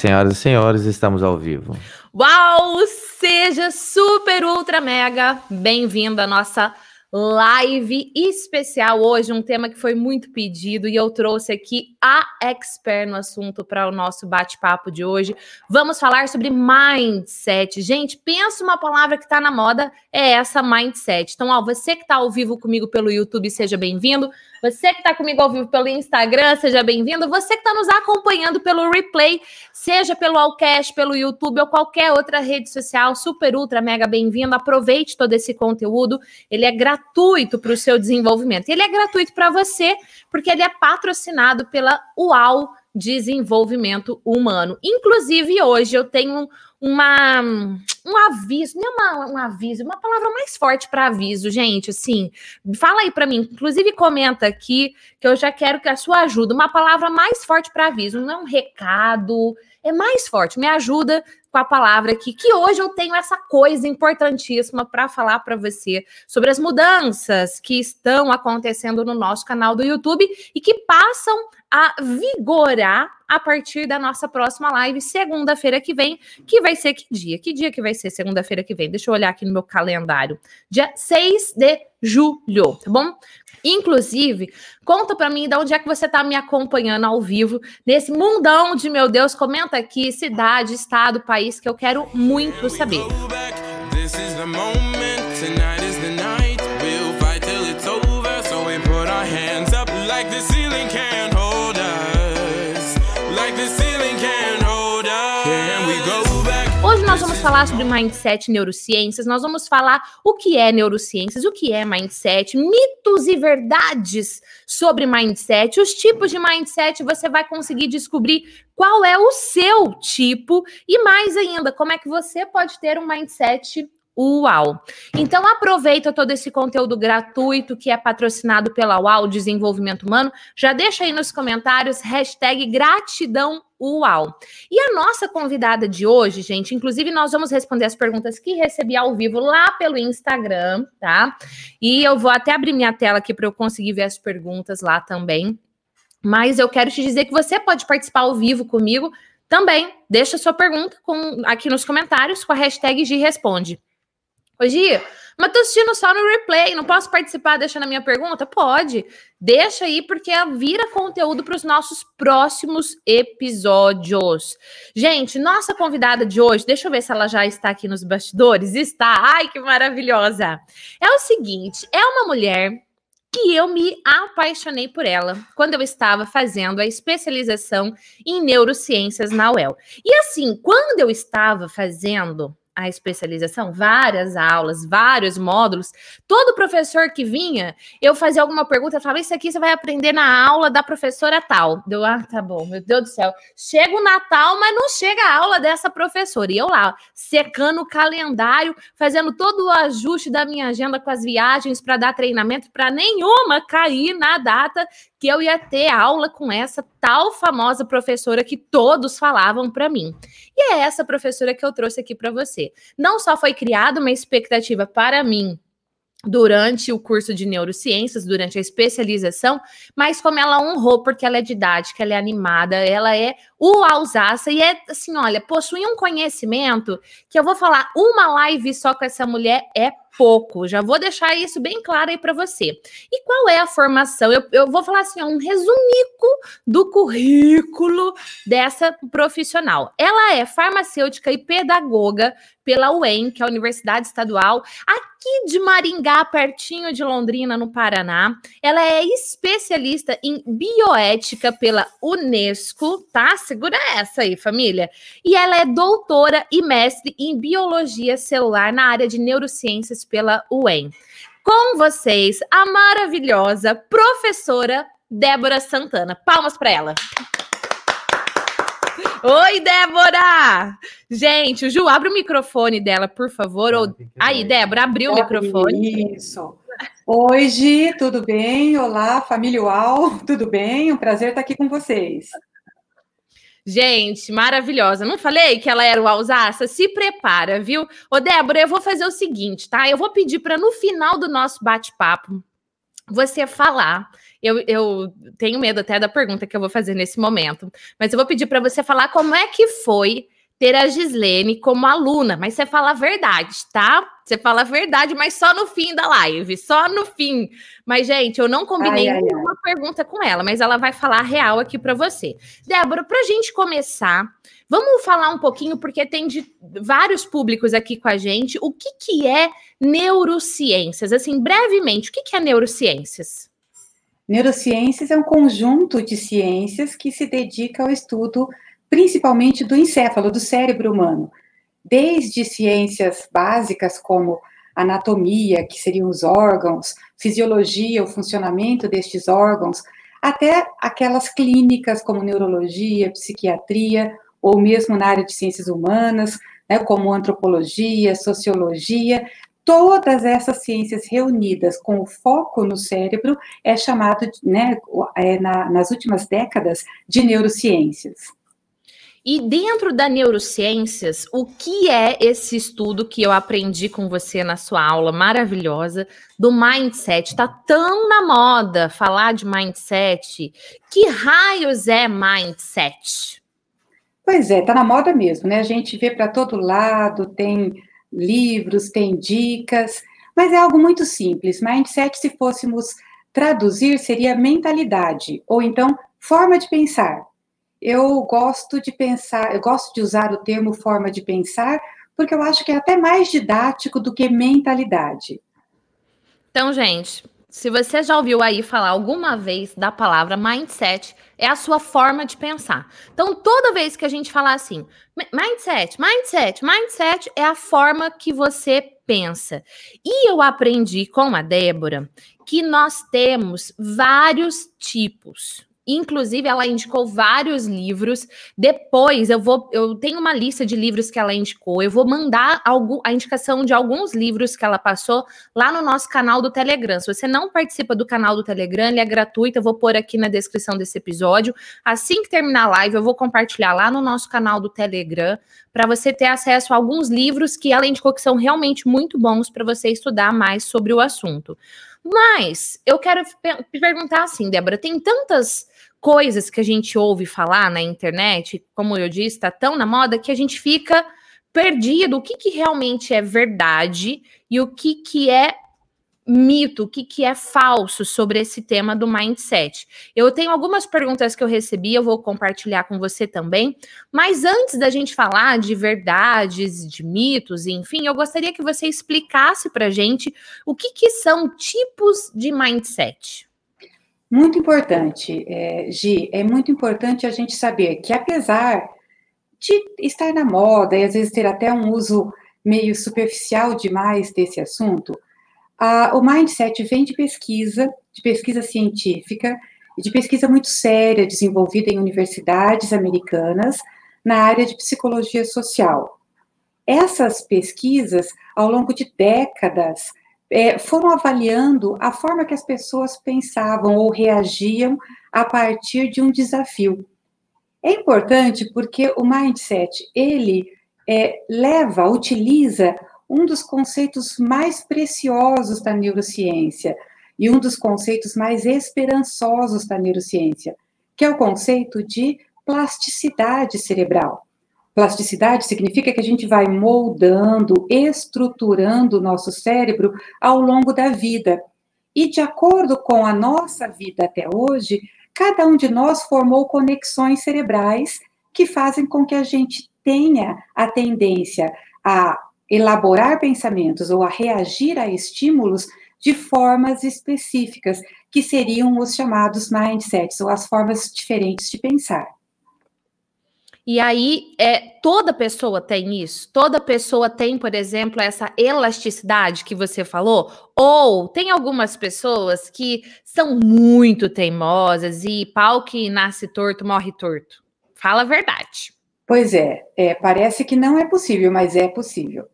Senhoras e senhores, estamos ao vivo. Uau! Seja super, ultra, mega bem-vindo à nossa live especial hoje, um tema que foi muito pedido e eu trouxe aqui a expert no assunto para o nosso bate-papo de hoje. Vamos falar sobre mindset. Gente, pensa uma palavra que está na moda, é essa mindset. Então, ó, você que está ao vivo comigo pelo YouTube, seja bem-vindo. Você que está comigo ao vivo pelo Instagram, seja bem-vindo. Você que está nos acompanhando pelo replay, seja pelo Allcast, pelo YouTube ou qualquer outra rede social, super, ultra, mega bem-vindo. Aproveite todo esse conteúdo. Ele é gratuito para o seu desenvolvimento. Ele é gratuito para você, porque ele é patrocinado pela UAU Desenvolvimento Humano. Inclusive, hoje eu tenho uma, um aviso, não é uma, um aviso, uma palavra mais forte para aviso, gente. Assim, fala aí para mim, inclusive comenta aqui que eu já quero que a sua ajuda, uma palavra mais forte para aviso, não é um recado, é mais forte. Me ajuda com a palavra aqui, que hoje eu tenho essa coisa importantíssima para falar para você sobre as mudanças que estão acontecendo no nosso canal do YouTube e que passam a vigorar a partir da nossa próxima live, segunda-feira que vem, que vai ser que dia? Que dia que vai ser segunda-feira que vem? Deixa eu olhar aqui no meu calendário. Dia 6 de julho, tá bom? Inclusive, conta para mim de onde é que você está me acompanhando ao vivo nesse mundão de meu Deus. Comenta aqui cidade, estado, país que eu quero muito saber. Falar sobre mindset e neurociências. Nós vamos falar o que é neurociências, o que é mindset, mitos e verdades sobre mindset, os tipos de mindset. Você vai conseguir descobrir qual é o seu tipo e mais ainda, como é que você pode ter um mindset UAU. Então aproveita todo esse conteúdo gratuito que é patrocinado pela UAU Desenvolvimento Humano. Já deixa aí nos comentários hashtag gratidão UAU. E a nossa convidada de hoje, gente, inclusive nós vamos responder as perguntas que recebi ao vivo lá pelo Instagram, tá? E eu vou até abrir minha tela aqui para eu conseguir ver as perguntas lá também. Mas eu quero te dizer que você pode participar ao vivo comigo também. Deixa sua pergunta com, aqui nos comentários com a hashtag G Responde. Hoje, mas tô assistindo só no replay, não posso participar deixando a minha pergunta? Pode. Deixa aí, porque vira conteúdo para os nossos próximos episódios. Gente, nossa convidada de hoje, deixa eu ver se ela já está aqui nos bastidores. Está. Ai, que maravilhosa. É o seguinte: é uma mulher que eu me apaixonei por ela quando eu estava fazendo a especialização em neurociências na UEL. E assim, quando eu estava fazendo a especialização, várias aulas, vários módulos. Todo professor que vinha, eu fazia alguma pergunta, falava: Isso aqui você vai aprender na aula da professora tal. Deu, ah, tá bom, meu Deus do céu. Chega o Natal, mas não chega a aula dessa professora. E eu lá, secando o calendário, fazendo todo o ajuste da minha agenda com as viagens para dar treinamento, para nenhuma cair na data que eu ia ter aula com essa tal famosa professora que todos falavam para mim. E é essa professora que eu trouxe aqui para você. Não só foi criada uma expectativa para mim durante o curso de neurociências, durante a especialização, mas como ela honrou, porque ela é didática, ela é animada, ela é o Alsácia e é assim, olha, possui um conhecimento que eu vou falar, uma live só com essa mulher é pouco. Já vou deixar isso bem claro aí para você. E qual é a formação? Eu, eu vou falar assim, um resumico do currículo dessa profissional. Ela é farmacêutica e pedagoga pela UEM, que é a Universidade Estadual, aqui de Maringá, pertinho de Londrina, no Paraná. Ela é especialista em bioética pela Unesco, tá? Segura essa aí, família. E ela é doutora e mestre em biologia celular na área de neurociências pela UEM. Com vocês, a maravilhosa professora Débora Santana. Palmas para ela. Oi, Débora! Gente, Ju, abre o microfone dela, por favor. Ou... Aí, Débora, abriu o microfone. Isso. Oi, Gi, tudo bem? Olá, família UAU, tudo bem? Um prazer estar aqui com vocês. Gente, maravilhosa. Não falei que ela era o Alsácia? Se prepara, viu? Ô, Débora, eu vou fazer o seguinte, tá? Eu vou pedir para no final do nosso bate-papo você falar Eu, eu tenho medo até da pergunta que eu vou fazer nesse momento, mas eu vou pedir para você falar como é que foi ter a Gislene como aluna, mas você fala a verdade, tá? Você fala a verdade, mas só no fim da live, só no fim. Mas, gente, eu não combinei ai, ai, nenhuma ai. pergunta com ela, mas ela vai falar a real aqui para você. Débora, para a gente começar, vamos falar um pouquinho, porque tem de vários públicos aqui com a gente, o que, que é neurociências? Assim, brevemente, o que, que é neurociências? Neurociências é um conjunto de ciências que se dedica ao estudo principalmente do encéfalo, do cérebro humano. Desde ciências básicas como anatomia, que seriam os órgãos, fisiologia, o funcionamento destes órgãos, até aquelas clínicas como neurologia, psiquiatria, ou mesmo na área de ciências humanas, né, como antropologia, sociologia, todas essas ciências reunidas com o foco no cérebro é chamado, né, é, na, nas últimas décadas, de neurociências. E dentro da neurociências, o que é esse estudo que eu aprendi com você na sua aula maravilhosa do mindset? Tá tão na moda falar de mindset. Que raios é mindset? Pois é, tá na moda mesmo, né? A gente vê para todo lado, tem livros, tem dicas, mas é algo muito simples. Mindset, se fôssemos traduzir, seria mentalidade, ou então forma de pensar eu gosto de pensar, eu gosto de usar o termo forma de pensar, porque eu acho que é até mais didático do que mentalidade. Então, gente, se você já ouviu aí falar alguma vez da palavra mindset, é a sua forma de pensar. Então, toda vez que a gente falar assim, mindset, mindset, mindset é a forma que você pensa. E eu aprendi com a Débora que nós temos vários tipos Inclusive, ela indicou vários livros. Depois, eu vou, eu tenho uma lista de livros que ela indicou. Eu vou mandar algum, a indicação de alguns livros que ela passou lá no nosso canal do Telegram. Se você não participa do canal do Telegram, ele é gratuito. Eu vou pôr aqui na descrição desse episódio. Assim que terminar a live, eu vou compartilhar lá no nosso canal do Telegram para você ter acesso a alguns livros que ela indicou que são realmente muito bons para você estudar mais sobre o assunto. Mas eu quero perguntar assim, Débora, tem tantas coisas que a gente ouve falar na internet, como eu disse, está tão na moda que a gente fica perdido o que, que realmente é verdade e o que, que é mito, o que, que é falso sobre esse tema do mindset. Eu tenho algumas perguntas que eu recebi, eu vou compartilhar com você também, mas antes da gente falar de verdades, de mitos, enfim, eu gostaria que você explicasse para gente o que, que são tipos de mindset. Muito importante, é, Gi, é muito importante a gente saber que apesar de estar na moda e às vezes ter até um uso meio superficial demais desse assunto, a, o mindset vem de pesquisa, de pesquisa científica, de pesquisa muito séria, desenvolvida em universidades americanas, na área de psicologia social. Essas pesquisas, ao longo de décadas, é, foram avaliando a forma que as pessoas pensavam ou reagiam a partir de um desafio. É importante porque o mindset ele é, leva, utiliza um dos conceitos mais preciosos da neurociência e um dos conceitos mais esperançosos da neurociência, que é o conceito de plasticidade cerebral. Plasticidade significa que a gente vai moldando, estruturando o nosso cérebro ao longo da vida. E de acordo com a nossa vida até hoje, cada um de nós formou conexões cerebrais que fazem com que a gente tenha a tendência a elaborar pensamentos ou a reagir a estímulos de formas específicas, que seriam os chamados mindsets, ou as formas diferentes de pensar. E aí, é, toda pessoa tem isso? Toda pessoa tem, por exemplo, essa elasticidade que você falou? Ou tem algumas pessoas que são muito teimosas e pau que nasce torto morre torto? Fala a verdade. Pois é, é parece que não é possível, mas é possível.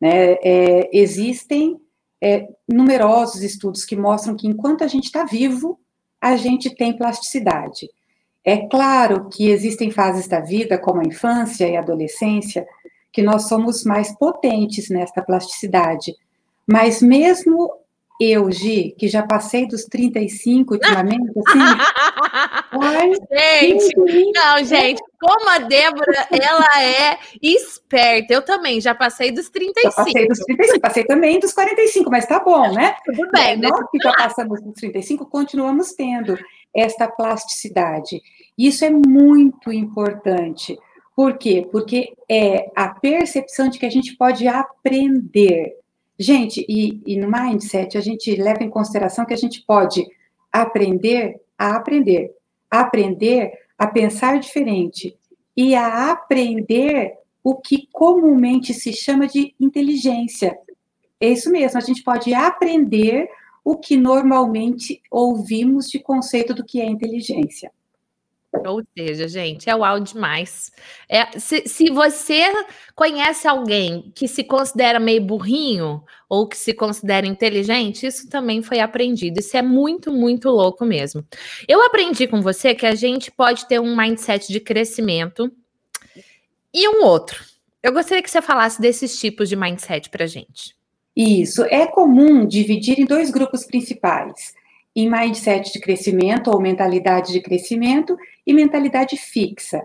Né? É, existem é, numerosos estudos que mostram que enquanto a gente está vivo, a gente tem plasticidade. É claro que existem fases da vida, como a infância e a adolescência, que nós somos mais potentes nesta plasticidade, mas mesmo eu, Gi, que já passei dos 35 ultimamente, assim. ai, gente, não, gente, como a Débora, ela é esperta. Eu também já passei dos 35. Já passei dos 35, passei também dos 45, mas tá bom, né? Tudo bem. Nós que já passamos dos 35, continuamos tendo esta plasticidade. Isso é muito importante. Por quê? Porque é a percepção de que a gente pode aprender. Gente, e, e no mindset a gente leva em consideração que a gente pode aprender a aprender, aprender a pensar diferente e a aprender o que comumente se chama de inteligência. É isso mesmo, a gente pode aprender o que normalmente ouvimos de conceito do que é inteligência. Ou seja, gente, é uau demais. É, se, se você conhece alguém que se considera meio burrinho ou que se considera inteligente, isso também foi aprendido. Isso é muito, muito louco mesmo. Eu aprendi com você que a gente pode ter um mindset de crescimento e um outro. Eu gostaria que você falasse desses tipos de mindset para gente. Isso. É comum dividir em dois grupos principais em mindset de crescimento ou mentalidade de crescimento e mentalidade fixa.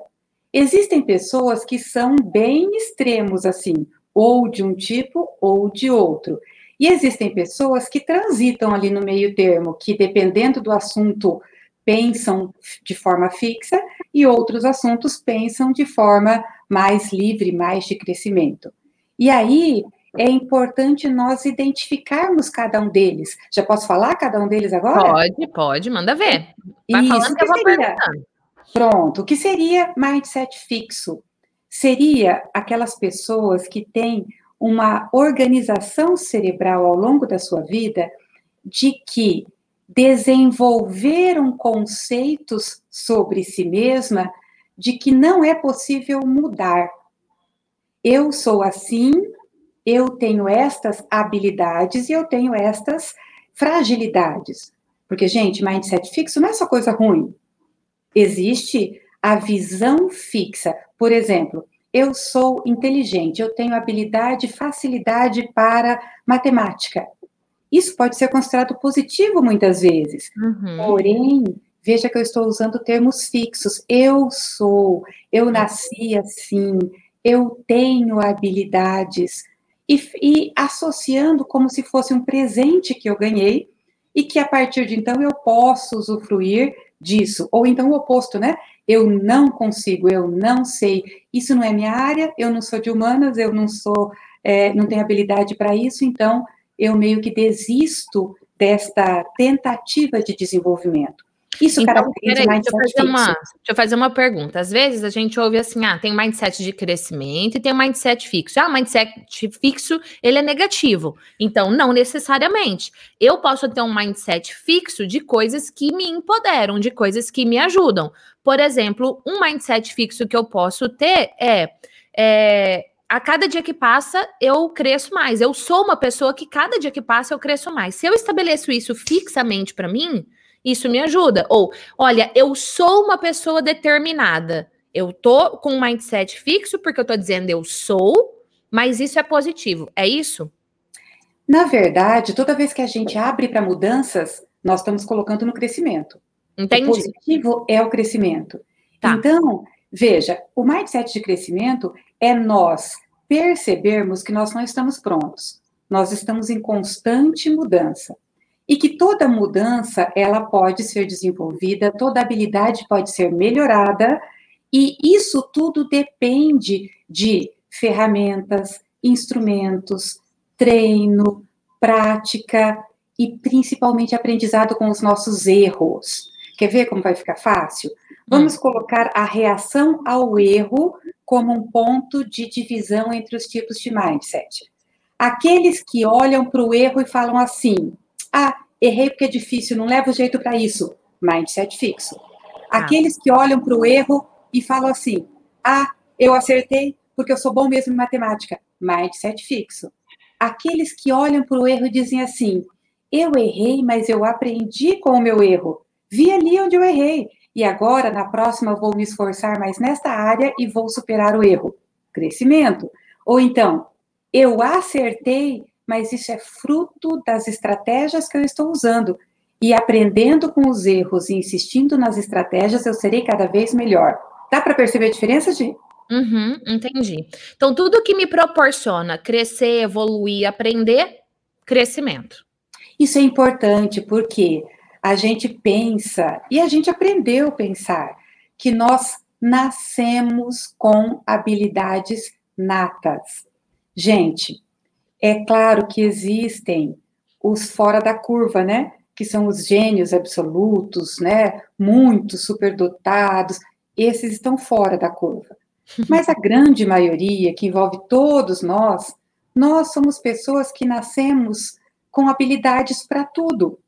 Existem pessoas que são bem extremos assim, ou de um tipo ou de outro. E existem pessoas que transitam ali no meio termo, que dependendo do assunto pensam de forma fixa e outros assuntos pensam de forma mais livre, mais de crescimento. E aí é importante nós identificarmos cada um deles. Já posso falar cada um deles agora? Pode, pode, manda ver. Vai Isso, falando que eu vou seria? Pronto. O que seria mindset fixo? Seria aquelas pessoas que têm uma organização cerebral ao longo da sua vida de que desenvolveram conceitos sobre si mesma de que não é possível mudar. Eu sou assim, eu tenho estas habilidades e eu tenho estas fragilidades. Porque, gente, mindset fixo não é só coisa ruim. Existe a visão fixa. Por exemplo, eu sou inteligente, eu tenho habilidade, facilidade para matemática. Isso pode ser considerado positivo muitas vezes. Uhum. Porém, veja que eu estou usando termos fixos. Eu sou, eu nasci assim, eu tenho habilidades e, e associando como se fosse um presente que eu ganhei e que a partir de então eu posso usufruir disso. Ou então o oposto, né? Eu não consigo, eu não sei, isso não é minha área, eu não sou de humanas, eu não sou, é, não tenho habilidade para isso, então eu meio que desisto desta tentativa de desenvolvimento. Isso então, peraí, deixa eu, fazer uma, deixa eu fazer uma pergunta. Às vezes a gente ouve assim, ah, tem mindset de crescimento e tem mindset fixo. Ah, mindset fixo, ele é negativo. Então, não necessariamente. Eu posso ter um mindset fixo de coisas que me empoderam, de coisas que me ajudam. Por exemplo, um mindset fixo que eu posso ter é, é a cada dia que passa, eu cresço mais. Eu sou uma pessoa que cada dia que passa eu cresço mais. Se eu estabeleço isso fixamente para mim, isso me ajuda. Ou, olha, eu sou uma pessoa determinada. Eu tô com um mindset fixo porque eu tô dizendo eu sou, mas isso é positivo. É isso? Na verdade, toda vez que a gente abre para mudanças, nós estamos colocando no crescimento. Entendi. O positivo é o crescimento. Tá. Então, veja, o mindset de crescimento é nós percebermos que nós não estamos prontos. Nós estamos em constante mudança e que toda mudança ela pode ser desenvolvida, toda habilidade pode ser melhorada, e isso tudo depende de ferramentas, instrumentos, treino, prática e principalmente aprendizado com os nossos erros. Quer ver como vai ficar fácil? Vamos hum. colocar a reação ao erro como um ponto de divisão entre os tipos de mindset. Aqueles que olham para o erro e falam assim: ah, errei porque é difícil, não levo jeito para isso. Mindset fixo. Ah. Aqueles que olham para o erro e falam assim: ah, eu acertei porque eu sou bom mesmo em matemática. Mindset fixo. Aqueles que olham para o erro e dizem assim: eu errei, mas eu aprendi com o meu erro. Vi ali onde eu errei. E agora, na próxima, eu vou me esforçar mais nesta área e vou superar o erro. Crescimento. Ou então, eu acertei, mas isso é fruto das estratégias que eu estou usando. E aprendendo com os erros e insistindo nas estratégias, eu serei cada vez melhor. Dá para perceber a diferença, Gi? Uhum, entendi. Então, tudo que me proporciona crescer, evoluir, aprender, crescimento. Isso é importante porque a gente pensa, e a gente aprendeu a pensar, que nós nascemos com habilidades natas. Gente, é claro que existem os fora da curva, né? Que são os gênios absolutos, né? Muito superdotados. Esses estão fora da curva. Mas a grande maioria, que envolve todos nós, nós somos pessoas que nascemos com habilidades para tudo.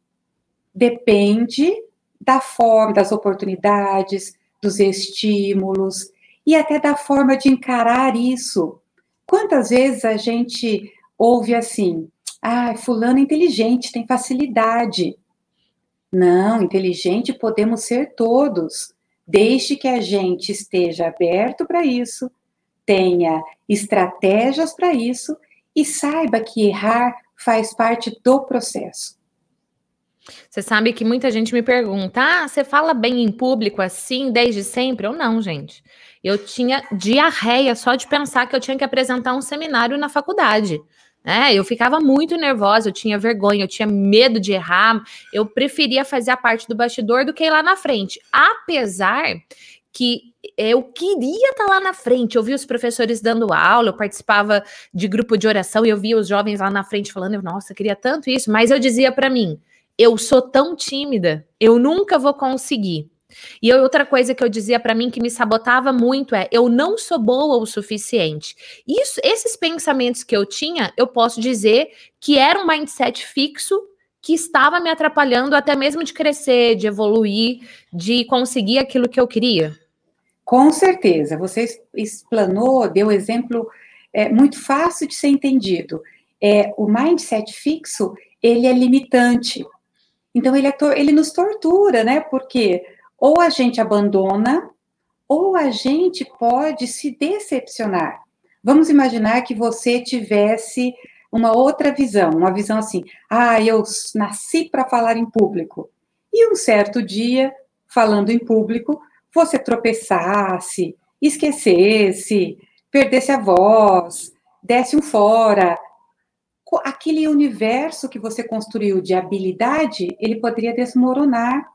Depende da forma, das oportunidades, dos estímulos e até da forma de encarar isso. Quantas vezes a gente ouve assim: ah, fulano é inteligente, tem facilidade. Não, inteligente podemos ser todos, desde que a gente esteja aberto para isso, tenha estratégias para isso e saiba que errar faz parte do processo. Você sabe que muita gente me pergunta: ah, você fala bem em público assim desde sempre? Ou não, gente. Eu tinha diarreia só de pensar que eu tinha que apresentar um seminário na faculdade. É, eu ficava muito nervosa, eu tinha vergonha, eu tinha medo de errar, eu preferia fazer a parte do bastidor do que ir lá na frente. Apesar que eu queria estar lá na frente, eu via os professores dando aula, eu participava de grupo de oração e eu via os jovens lá na frente falando, nossa, eu queria tanto isso, mas eu dizia para mim, eu sou tão tímida, eu nunca vou conseguir. E outra coisa que eu dizia para mim que me sabotava muito é: eu não sou boa o suficiente. Isso, esses pensamentos que eu tinha, eu posso dizer que era um mindset fixo que estava me atrapalhando até mesmo de crescer, de evoluir, de conseguir aquilo que eu queria. Com certeza, você explanou, deu exemplo é, muito fácil de ser entendido. É, o mindset fixo, ele é limitante. Então, ele, é ele nos tortura, né? Porque ou a gente abandona, ou a gente pode se decepcionar. Vamos imaginar que você tivesse uma outra visão, uma visão assim: ah, eu nasci para falar em público. E um certo dia, falando em público, você tropeçasse, esquecesse, perdesse a voz, desse um fora, aquele universo que você construiu de habilidade, ele poderia desmoronar.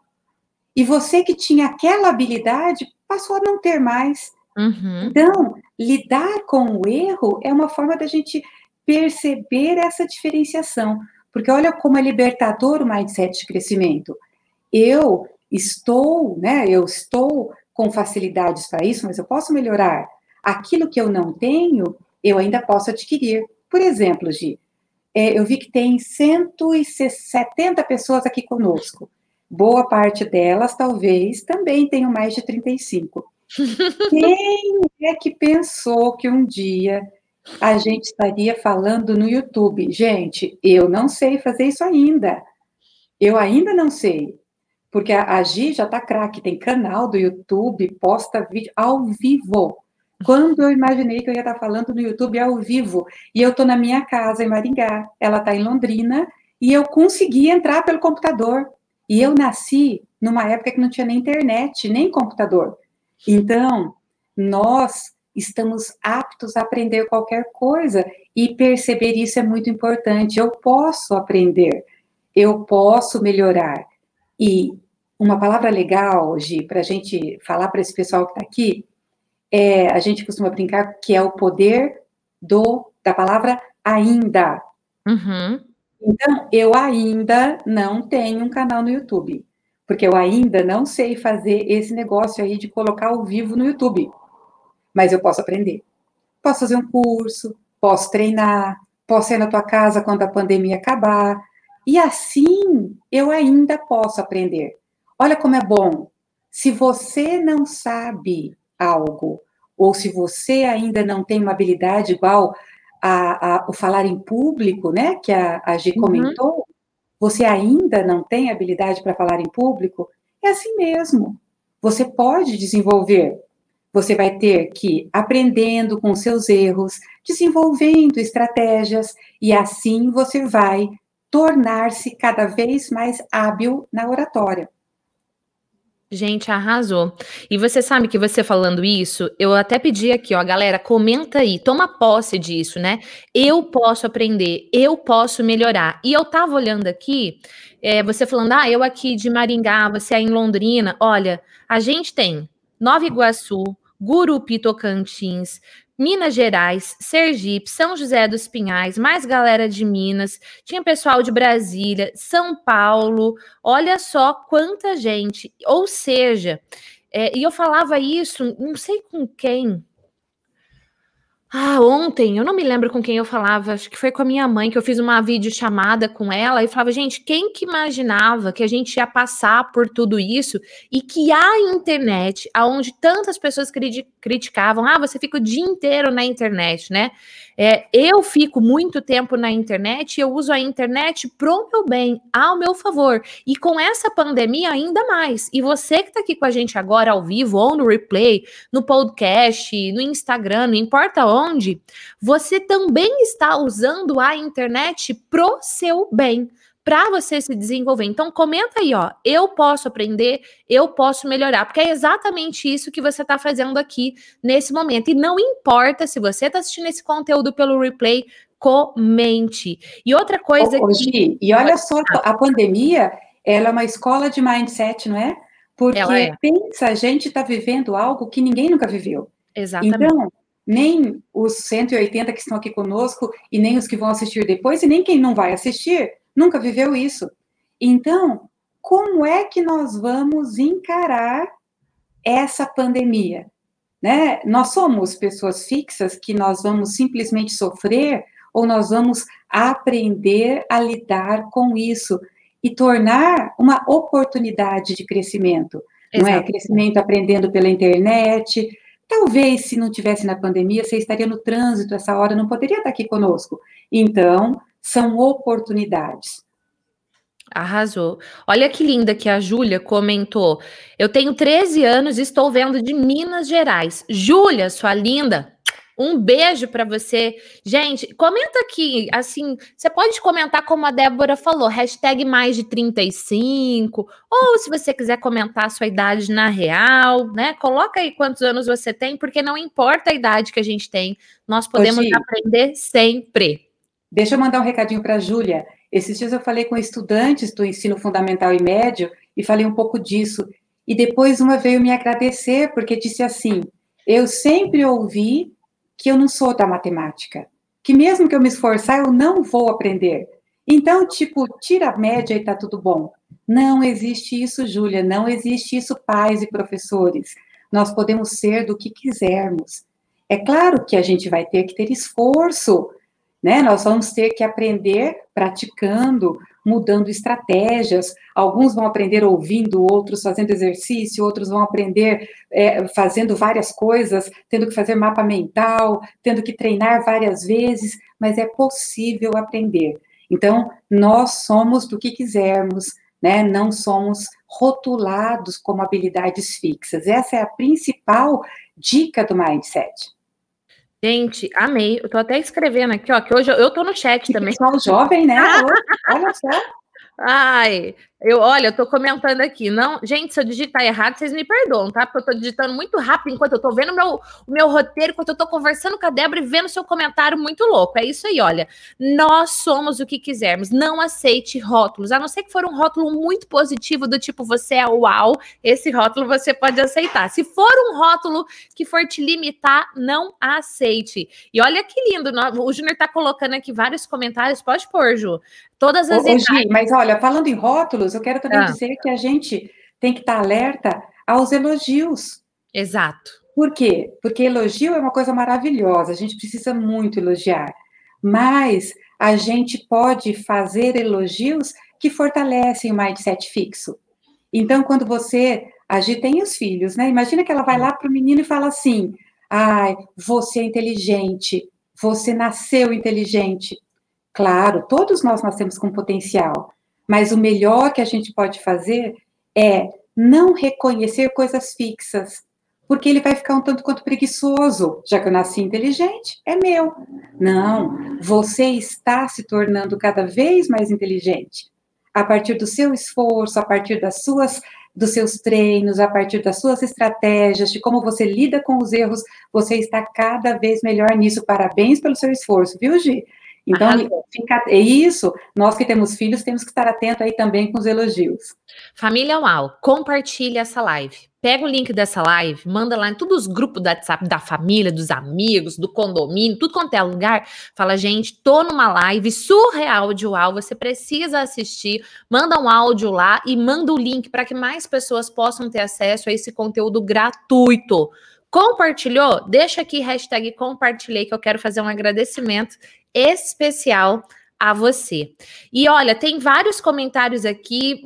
E você que tinha aquela habilidade passou a não ter mais. Uhum. Então, lidar com o erro é uma forma da gente perceber essa diferenciação. Porque olha como é libertador o mindset de crescimento. Eu estou, né, eu estou com facilidades para isso, mas eu posso melhorar. Aquilo que eu não tenho, eu ainda posso adquirir. Por exemplo, Gi, é, eu vi que tem 170 pessoas aqui conosco. Boa parte delas, talvez, também tenham mais de 35. Quem é que pensou que um dia a gente estaria falando no YouTube? Gente, eu não sei fazer isso ainda. Eu ainda não sei. Porque a, a Gi já tá craque, tem canal do YouTube, posta vídeo ao vivo. Quando eu imaginei que eu ia estar falando no YouTube ao vivo, e eu estou na minha casa em Maringá, ela está em Londrina, e eu consegui entrar pelo computador. E eu nasci numa época que não tinha nem internet, nem computador. Então, nós estamos aptos a aprender qualquer coisa e perceber isso é muito importante. Eu posso aprender, eu posso melhorar. E uma palavra legal hoje para a gente falar para esse pessoal que está aqui é, a gente costuma brincar que é o poder do da palavra ainda. Uhum. Então, eu ainda não tenho um canal no YouTube, porque eu ainda não sei fazer esse negócio aí de colocar ao vivo no YouTube. Mas eu posso aprender. Posso fazer um curso, posso treinar, posso ir na tua casa quando a pandemia acabar. E assim eu ainda posso aprender. Olha como é bom. Se você não sabe algo, ou se você ainda não tem uma habilidade igual a, a, o falar em público, né, que a, a G uhum. comentou, uhum. você ainda não tem habilidade para falar em público, é assim mesmo. Você pode desenvolver. Você vai ter que ir aprendendo com seus erros, desenvolvendo estratégias, e assim você vai tornar-se cada vez mais hábil na oratória. Gente, arrasou. E você sabe que você falando isso, eu até pedi aqui, ó, galera, comenta aí, toma posse disso, né? Eu posso aprender, eu posso melhorar. E eu tava olhando aqui, é, você falando, ah, eu aqui de Maringá, você é em Londrina. Olha, a gente tem Nova Iguaçu, Gurupi Tocantins, Minas Gerais, Sergipe, São José dos Pinhais, mais galera de Minas, tinha pessoal de Brasília, São Paulo, olha só quanta gente. Ou seja, é, e eu falava isso, não sei com quem, ah, ontem, eu não me lembro com quem eu falava, acho que foi com a minha mãe, que eu fiz uma videochamada com ela e falava, gente, quem que imaginava que a gente ia passar por tudo isso e que a internet, aonde tantas pessoas criticavam, ah, você fica o dia inteiro na internet, né? É, eu fico muito tempo na internet e eu uso a internet pro meu bem, ao meu favor. E com essa pandemia, ainda mais. E você que está aqui com a gente agora, ao vivo, ou no replay, no podcast, no Instagram, não importa onde, você também está usando a internet pro seu bem para você se desenvolver. Então comenta aí, ó, eu posso aprender, eu posso melhorar, porque é exatamente isso que você está fazendo aqui nesse momento. E não importa se você está assistindo esse conteúdo pelo replay, comente. E outra coisa Ô, que... e olha só, a pandemia, ela é uma escola de mindset, não é? Porque é. pensa, a gente está vivendo algo que ninguém nunca viveu. Exatamente. Então, nem os 180 que estão aqui conosco, e nem os que vão assistir depois, e nem quem não vai assistir, nunca viveu isso. Então, como é que nós vamos encarar essa pandemia? Né? Nós somos pessoas fixas que nós vamos simplesmente sofrer ou nós vamos aprender a lidar com isso e tornar uma oportunidade de crescimento, Exato. não é? Crescimento aprendendo pela internet. Talvez se não tivesse na pandemia, você estaria no trânsito essa hora, não poderia estar aqui conosco. Então, são oportunidades. Arrasou. Olha que linda que a Júlia comentou. Eu tenho 13 anos e estou vendo de Minas Gerais. Júlia, sua linda, um beijo para você. Gente, comenta aqui, assim, você pode comentar como a Débora falou, hashtag mais de 35, ou se você quiser comentar a sua idade na real, né? Coloca aí quantos anos você tem, porque não importa a idade que a gente tem, nós podemos Hoje... aprender sempre. Deixa eu mandar um recadinho para a Júlia. Esses dias eu falei com estudantes do ensino fundamental e médio e falei um pouco disso. E depois uma veio me agradecer, porque disse assim: Eu sempre ouvi que eu não sou da matemática, que mesmo que eu me esforçar, eu não vou aprender. Então, tipo, tira a média e tá tudo bom. Não existe isso, Júlia, não existe isso, pais e professores. Nós podemos ser do que quisermos. É claro que a gente vai ter que ter esforço, né? Nós vamos ter que aprender praticando, mudando estratégias. Alguns vão aprender ouvindo, outros fazendo exercício, outros vão aprender é, fazendo várias coisas, tendo que fazer mapa mental, tendo que treinar várias vezes, mas é possível aprender. Então, nós somos do que quisermos, né? Não somos rotulados como habilidades fixas. Essa é a principal dica do mindset. Gente, amei. Eu tô até escrevendo aqui, ó, que hoje eu, eu tô no chat também. Pessoal jovem, né? Olha só. Ai, eu, olha, eu tô comentando aqui. Não, gente, se eu digitar errado, vocês me perdoam, tá? Porque eu tô digitando muito rápido enquanto eu tô vendo o meu, o meu roteiro, enquanto eu tô conversando com a Débora e vendo seu comentário muito louco. É isso aí, olha. Nós somos o que quisermos. Não aceite rótulos, a não ser que for um rótulo muito positivo, do tipo você é uau, esse rótulo você pode aceitar. Se for um rótulo que for te limitar, não aceite. E olha que lindo, o Júnior tá colocando aqui vários comentários. Pode pôr, Ju. Todas as ô, idades. Gi, mas olha, falando em rótulos, eu quero também ah. dizer que a gente tem que estar alerta aos elogios. Exato. Por quê? Porque elogio é uma coisa maravilhosa, a gente precisa muito elogiar. Mas a gente pode fazer elogios que fortalecem o mindset fixo. Então, quando você. A gente tem os filhos, né? Imagina que ela vai lá para o menino e fala assim: ai, você é inteligente, você nasceu inteligente. Claro, todos nós nascemos com potencial, mas o melhor que a gente pode fazer é não reconhecer coisas fixas. porque ele vai ficar um tanto quanto preguiçoso, já que eu nasci inteligente, é meu. Não, você está se tornando cada vez mais inteligente. A partir do seu esforço, a partir das suas dos seus treinos, a partir das suas estratégias, de como você lida com os erros, você está cada vez melhor nisso. Parabéns pelo seu esforço, viu, Gi? Então, fica, é isso, nós que temos filhos, temos que estar atento aí também com os elogios. Família Uau, compartilhe essa live. Pega o link dessa live, manda lá em todos os grupos do WhatsApp da família, dos amigos, do condomínio, tudo quanto é lugar. Fala, gente, tô numa live surreal de UAU, você precisa assistir. Manda um áudio lá e manda o link para que mais pessoas possam ter acesso a esse conteúdo gratuito. Compartilhou? Deixa aqui hashtag compartilhei que eu quero fazer um agradecimento especial a você. E olha, tem vários comentários aqui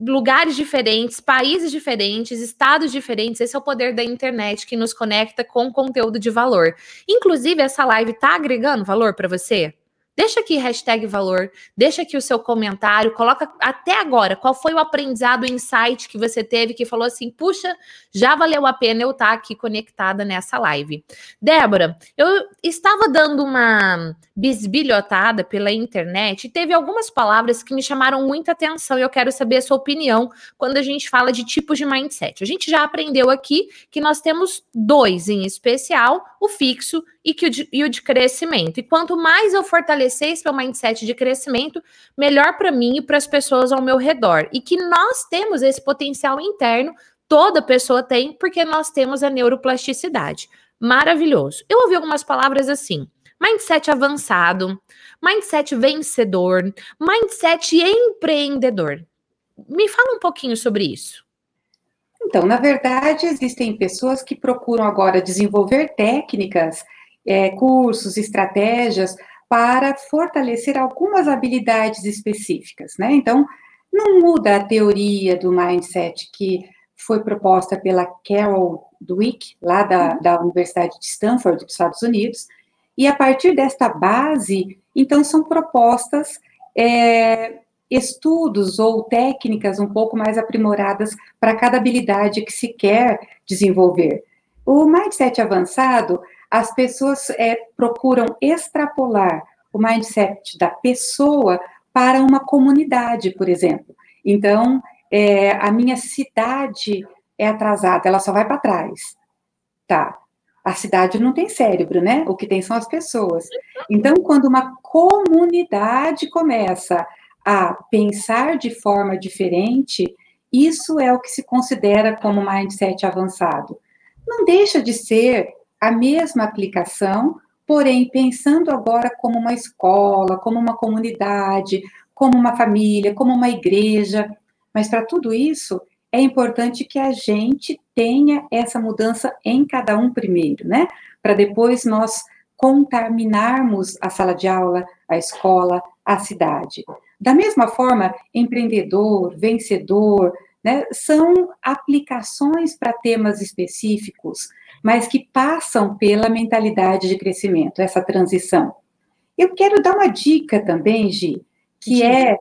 lugares diferentes, países diferentes, estados diferentes. Esse é o poder da internet que nos conecta com conteúdo de valor. Inclusive, essa live está agregando valor para você? Deixa aqui hashtag valor, deixa aqui o seu comentário, coloca até agora qual foi o aprendizado, o insight que você teve que falou assim: puxa, já valeu a pena eu estar aqui conectada nessa live. Débora, eu estava dando uma bisbilhotada pela internet e teve algumas palavras que me chamaram muita atenção e eu quero saber a sua opinião quando a gente fala de tipos de mindset. A gente já aprendeu aqui que nós temos dois em especial, o fixo e, que o de, e o de crescimento. E quanto mais eu fortalecer esse meu mindset de crescimento, melhor para mim e para as pessoas ao meu redor. E que nós temos esse potencial interno, toda pessoa tem, porque nós temos a neuroplasticidade. Maravilhoso. Eu ouvi algumas palavras assim: mindset avançado, mindset vencedor, mindset empreendedor. Me fala um pouquinho sobre isso. Então, na verdade, existem pessoas que procuram agora desenvolver técnicas é, cursos, estratégias para fortalecer algumas habilidades específicas, né? Então, não muda a teoria do mindset que foi proposta pela Carol Dweck, lá da, da Universidade de Stanford, dos Estados Unidos, e a partir desta base, então, são propostas é, estudos ou técnicas um pouco mais aprimoradas para cada habilidade que se quer desenvolver. O mindset avançado as pessoas é, procuram extrapolar o mindset da pessoa para uma comunidade, por exemplo. Então, é, a minha cidade é atrasada, ela só vai para trás. Tá. A cidade não tem cérebro, né? O que tem são as pessoas. Então, quando uma comunidade começa a pensar de forma diferente, isso é o que se considera como mindset avançado. Não deixa de ser a mesma aplicação, porém pensando agora como uma escola, como uma comunidade, como uma família, como uma igreja. Mas para tudo isso, é importante que a gente tenha essa mudança em cada um primeiro, né? Para depois nós contaminarmos a sala de aula, a escola, a cidade. Da mesma forma, empreendedor, vencedor, né, são aplicações para temas específicos mas que passam pela mentalidade de crescimento, essa transição. Eu quero dar uma dica também, Gi, que é,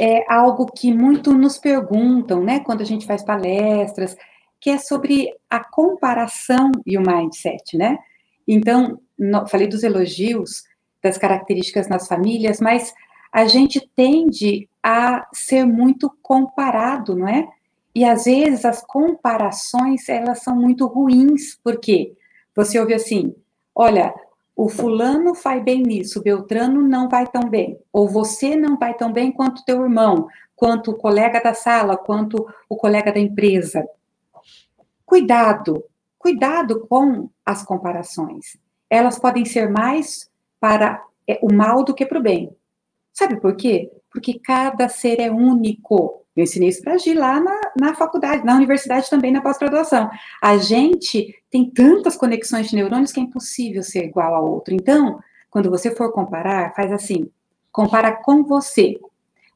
é algo que muito nos perguntam, né, quando a gente faz palestras, que é sobre a comparação e o mindset, né? Então, no, falei dos elogios, das características nas famílias, mas a gente tende a ser muito comparado, não é? E às vezes as comparações elas são muito ruins, porque você ouve assim: olha, o fulano vai bem nisso, o Beltrano não vai tão bem, ou você não vai tão bem quanto teu irmão, quanto o colega da sala, quanto o colega da empresa. Cuidado, cuidado com as comparações. Elas podem ser mais para é, o mal do que para o bem. Sabe por quê? Porque cada ser é único. Eu ensinei isso para agir lá na, na faculdade, na universidade também, na pós-graduação. A gente tem tantas conexões de neurônios que é impossível ser igual ao outro. Então, quando você for comparar, faz assim: compara com você.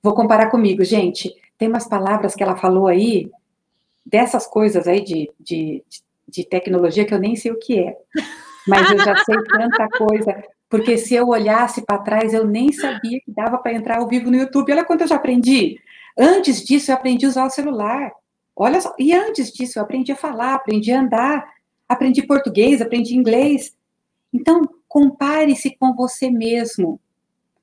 Vou comparar comigo, gente. Tem umas palavras que ela falou aí, dessas coisas aí de, de, de tecnologia que eu nem sei o que é. Mas eu já sei tanta coisa. Porque se eu olhasse para trás, eu nem sabia que dava para entrar ao vivo no YouTube. Olha quanto eu já aprendi. Antes disso, eu aprendi a usar o celular. Olha só, e antes disso eu aprendi a falar, aprendi a andar, aprendi português, aprendi inglês. Então, compare-se com você mesmo.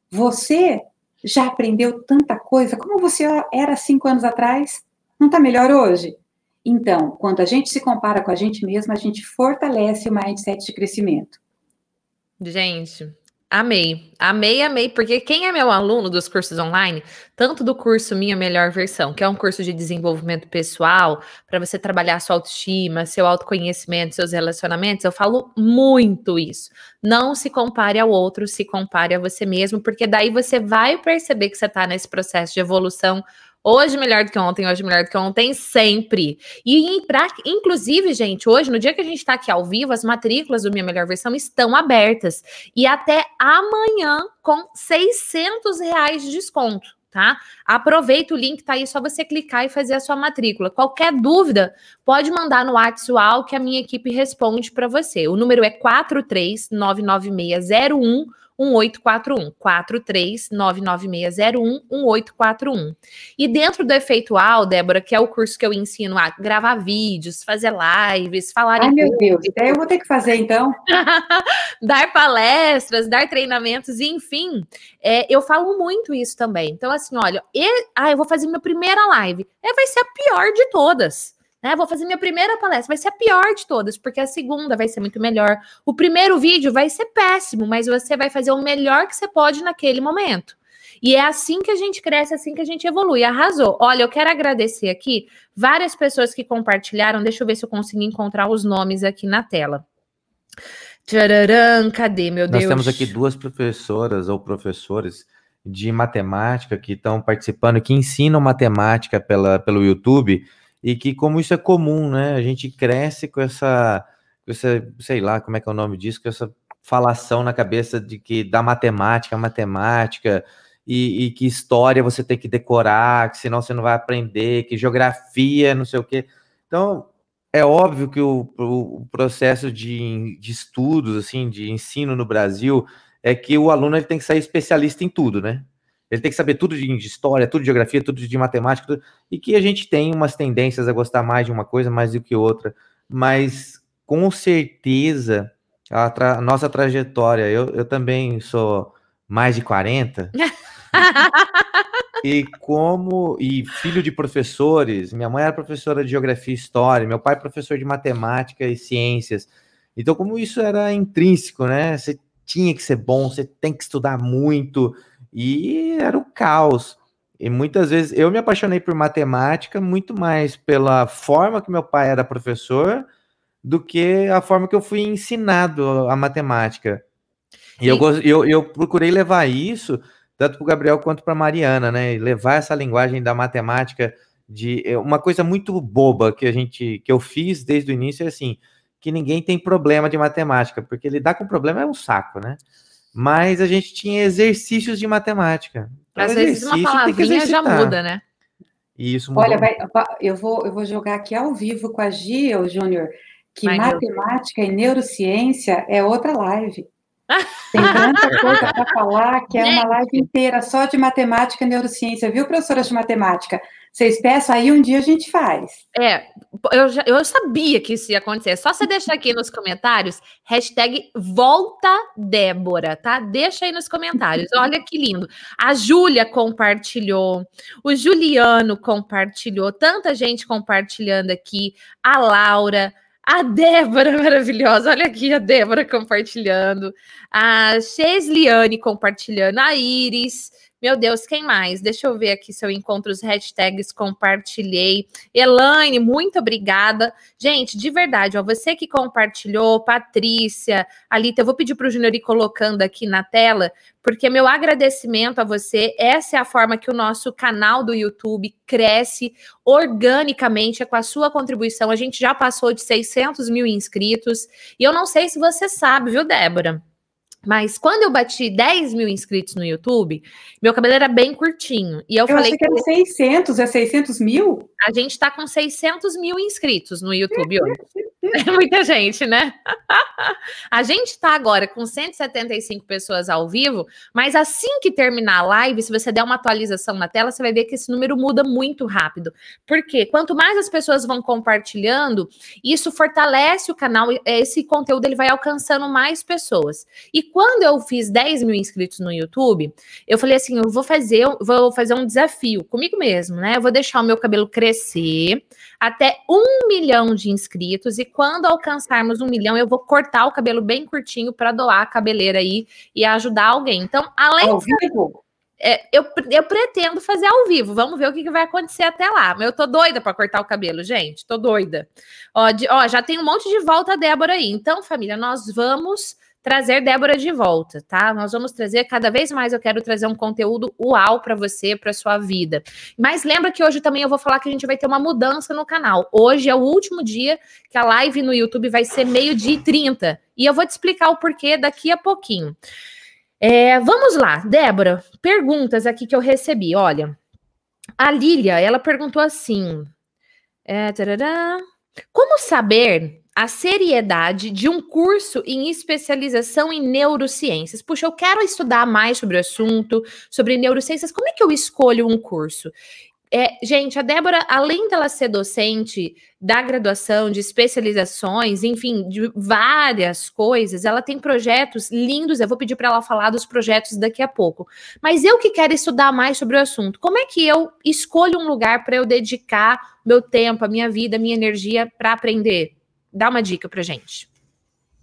Você já aprendeu tanta coisa, como você era cinco anos atrás? Não está melhor hoje? Então, quando a gente se compara com a gente mesma, a gente fortalece o mindset de crescimento. Gente, Amei, amei, amei, porque quem é meu aluno dos cursos online, tanto do curso Minha Melhor Versão, que é um curso de desenvolvimento pessoal, para você trabalhar sua autoestima, seu autoconhecimento, seus relacionamentos, eu falo muito isso. Não se compare ao outro, se compare a você mesmo, porque daí você vai perceber que você está nesse processo de evolução Hoje melhor do que ontem, hoje melhor do que ontem, sempre. E, pra, inclusive, gente, hoje, no dia que a gente está aqui ao vivo, as matrículas do Minha Melhor Versão estão abertas. E até amanhã, com 600 reais de desconto. Tá? Aproveita o link, tá aí, só você clicar e fazer a sua matrícula. Qualquer dúvida, pode mandar no WhatsApp que a minha equipe responde para você. O número é 4399601 1841 4399601 1841. E dentro do efeitual, Débora, que é o curso que eu ensino a gravar vídeos, fazer lives, falar Ai, meu Deus, até eu vou ter que fazer então. dar palestras, dar treinamentos, enfim, é, eu falo muito isso também. Então, assim, olha, e, ah, eu vou fazer minha primeira live. É, vai ser a pior de todas né? Vou fazer minha primeira palestra, vai ser a pior de todas, porque a segunda vai ser muito melhor. O primeiro vídeo vai ser péssimo, mas você vai fazer o melhor que você pode naquele momento. E é assim que a gente cresce, assim que a gente evolui. Arrasou. Olha, eu quero agradecer aqui várias pessoas que compartilharam. Deixa eu ver se eu consigo encontrar os nomes aqui na tela. Tcharam, cadê, meu Deus? Nós temos aqui duas professoras ou professores de matemática que estão participando, que ensinam matemática pela, pelo YouTube e que como isso é comum, né? A gente cresce com essa, com essa, sei lá, como é que é o nome disso, com essa falação na cabeça de que da matemática, matemática e, e, que história você tem que decorar, que senão você não vai aprender, que geografia, não sei o quê. Então, é óbvio que o, o processo de, de estudos, assim, de ensino no Brasil, é que o aluno ele tem que sair especialista em tudo, né? Ele tem que saber tudo de, história, tudo de geografia, tudo de matemática, tudo, e que a gente tem umas tendências a gostar mais de uma coisa mais do que outra, mas com certeza a, tra nossa trajetória, eu, eu também sou mais de 40. e como e filho de professores, minha mãe era professora de geografia e história, meu pai professor de matemática e ciências. Então, como isso era intrínseco, né? Você tinha que ser bom, você tem que estudar muito, e era o caos. E muitas vezes eu me apaixonei por matemática muito mais pela forma que meu pai era professor do que a forma que eu fui ensinado a matemática. E eu, eu, eu procurei levar isso tanto para o Gabriel quanto para a Mariana, né? Levar essa linguagem da matemática de é, uma coisa muito boba que a gente que eu fiz desde o início é assim que ninguém tem problema de matemática, porque lidar com problema é um saco, né? Mas a gente tinha exercícios de matemática. Então, Às vezes uma palavrinha já muda, né? E isso mudou. Olha, vai, eu, vou, eu vou jogar aqui ao vivo com a Gia, Júnior, que Ai, matemática e neurociência é outra live. Tem tanta coisa para falar que é uma live inteira só de matemática e neurociência, viu, professora de matemática? Vocês peçam aí, um dia a gente faz. É, eu, já, eu sabia que isso ia acontecer. É só você deixar aqui nos comentários, hashtag volta Débora, tá? Deixa aí nos comentários. Olha que lindo. A Júlia compartilhou, o Juliano compartilhou, tanta gente compartilhando aqui, a Laura, a Débora maravilhosa, olha aqui a Débora compartilhando, a Chesliane compartilhando, a Iris, meu Deus, quem mais? Deixa eu ver aqui se eu encontro os hashtags compartilhei. Elaine, muito obrigada. Gente, de verdade, ó, você que compartilhou, Patrícia, Alita, eu vou pedir para o Júnior ir colocando aqui na tela, porque meu agradecimento a você, essa é a forma que o nosso canal do YouTube cresce organicamente, é com a sua contribuição. A gente já passou de 600 mil inscritos, e eu não sei se você sabe, viu, Débora? Mas quando eu bati 10 mil inscritos no YouTube, meu cabelo era bem curtinho. E eu, Eu falei achei que era 600, é 600 mil? a gente tá com 600 mil inscritos no YouTube hoje. É muita gente, né? a gente tá agora com 175 pessoas ao vivo, mas assim que terminar a live, se você der uma atualização na tela, você vai ver que esse número muda muito rápido. Porque quanto mais as pessoas vão compartilhando, isso fortalece o canal, esse conteúdo ele vai alcançando mais pessoas. E quando eu fiz 10 mil inscritos no YouTube, eu falei assim: eu vou fazer, vou fazer um desafio comigo mesmo, né? Eu vou deixar o meu cabelo crescer até um milhão de inscritos. E quando alcançarmos um milhão, eu vou cortar o cabelo bem curtinho para doar a cabeleira aí e ajudar alguém. Então, além Ao vivo? é, eu, eu pretendo fazer ao vivo. Vamos ver o que, que vai acontecer até lá. Mas eu tô doida para cortar o cabelo, gente. Tô doida. Ó, de- ó, já tem um monte de volta, Débora aí. Então, família, nós vamos trazer Débora de volta, tá? Nós vamos trazer cada vez mais. Eu quero trazer um conteúdo uau para você, para sua vida. Mas lembra que hoje também eu vou falar que a gente vai ter uma mudança no canal. Hoje é o último dia que a live no YouTube vai ser meio-dia e 30. E eu vou te explicar o porquê daqui a pouquinho. É, vamos lá, Débora, perguntas aqui que eu recebi. Olha, a Lília, ela perguntou assim: é, tarará, como saber a seriedade de um curso em especialização em neurociências? Puxa, eu quero estudar mais sobre o assunto, sobre neurociências. Como é que eu escolho um curso? É, gente, a Débora, além dela ser docente da graduação, de especializações, enfim, de várias coisas, ela tem projetos lindos. Eu vou pedir para ela falar dos projetos daqui a pouco. Mas eu que quero estudar mais sobre o assunto, como é que eu escolho um lugar para eu dedicar meu tempo, a minha vida, a minha energia para aprender? Dá uma dica para gente.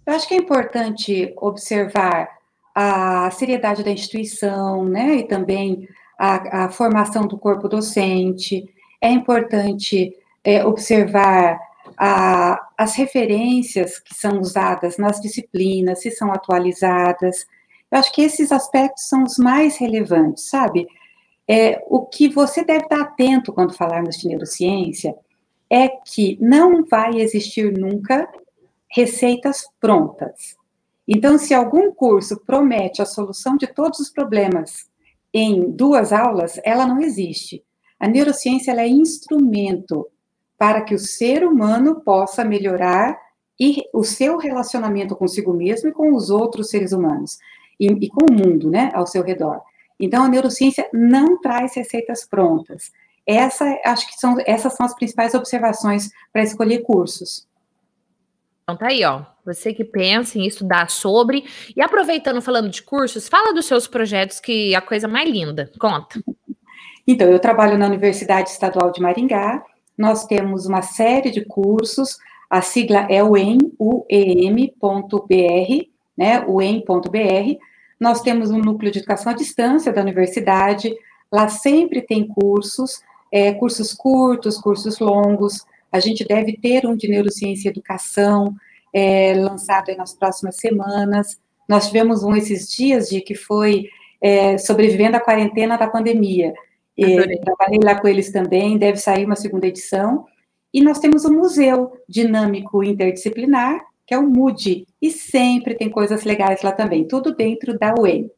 Eu acho que é importante observar a seriedade da instituição, né? E também a, a formação do corpo docente. É importante é, observar a, as referências que são usadas nas disciplinas, se são atualizadas. Eu acho que esses aspectos são os mais relevantes, sabe? É, o que você deve estar atento quando falarmos de neurociência é que não vai existir nunca receitas prontas. Então, se algum curso promete a solução de todos os problemas em duas aulas, ela não existe. A neurociência é instrumento para que o ser humano possa melhorar e o seu relacionamento consigo mesmo e com os outros seres humanos e, e com o mundo, né, ao seu redor. Então, a neurociência não traz receitas prontas. Essa, acho que são, essas são as principais observações para escolher cursos. Então tá aí, ó. Você que pensa em estudar sobre. E aproveitando, falando de cursos, fala dos seus projetos, que é a coisa mais linda. Conta. Então, eu trabalho na Universidade Estadual de Maringá. Nós temos uma série de cursos. A sigla é UEM, uem.br, né? uem.br. Nós temos um núcleo de educação à distância da universidade. Lá sempre tem cursos, é, cursos curtos, cursos longos. A gente deve ter um de neurociência e educação é, lançado nas próximas semanas. Nós tivemos um esses dias de que foi é, sobrevivendo à quarentena da pandemia. E, trabalhei lá com eles também, deve sair uma segunda edição. E nós temos o Museu Dinâmico Interdisciplinar, que é o MUD, e sempre tem coisas legais lá também, tudo dentro da UEM. O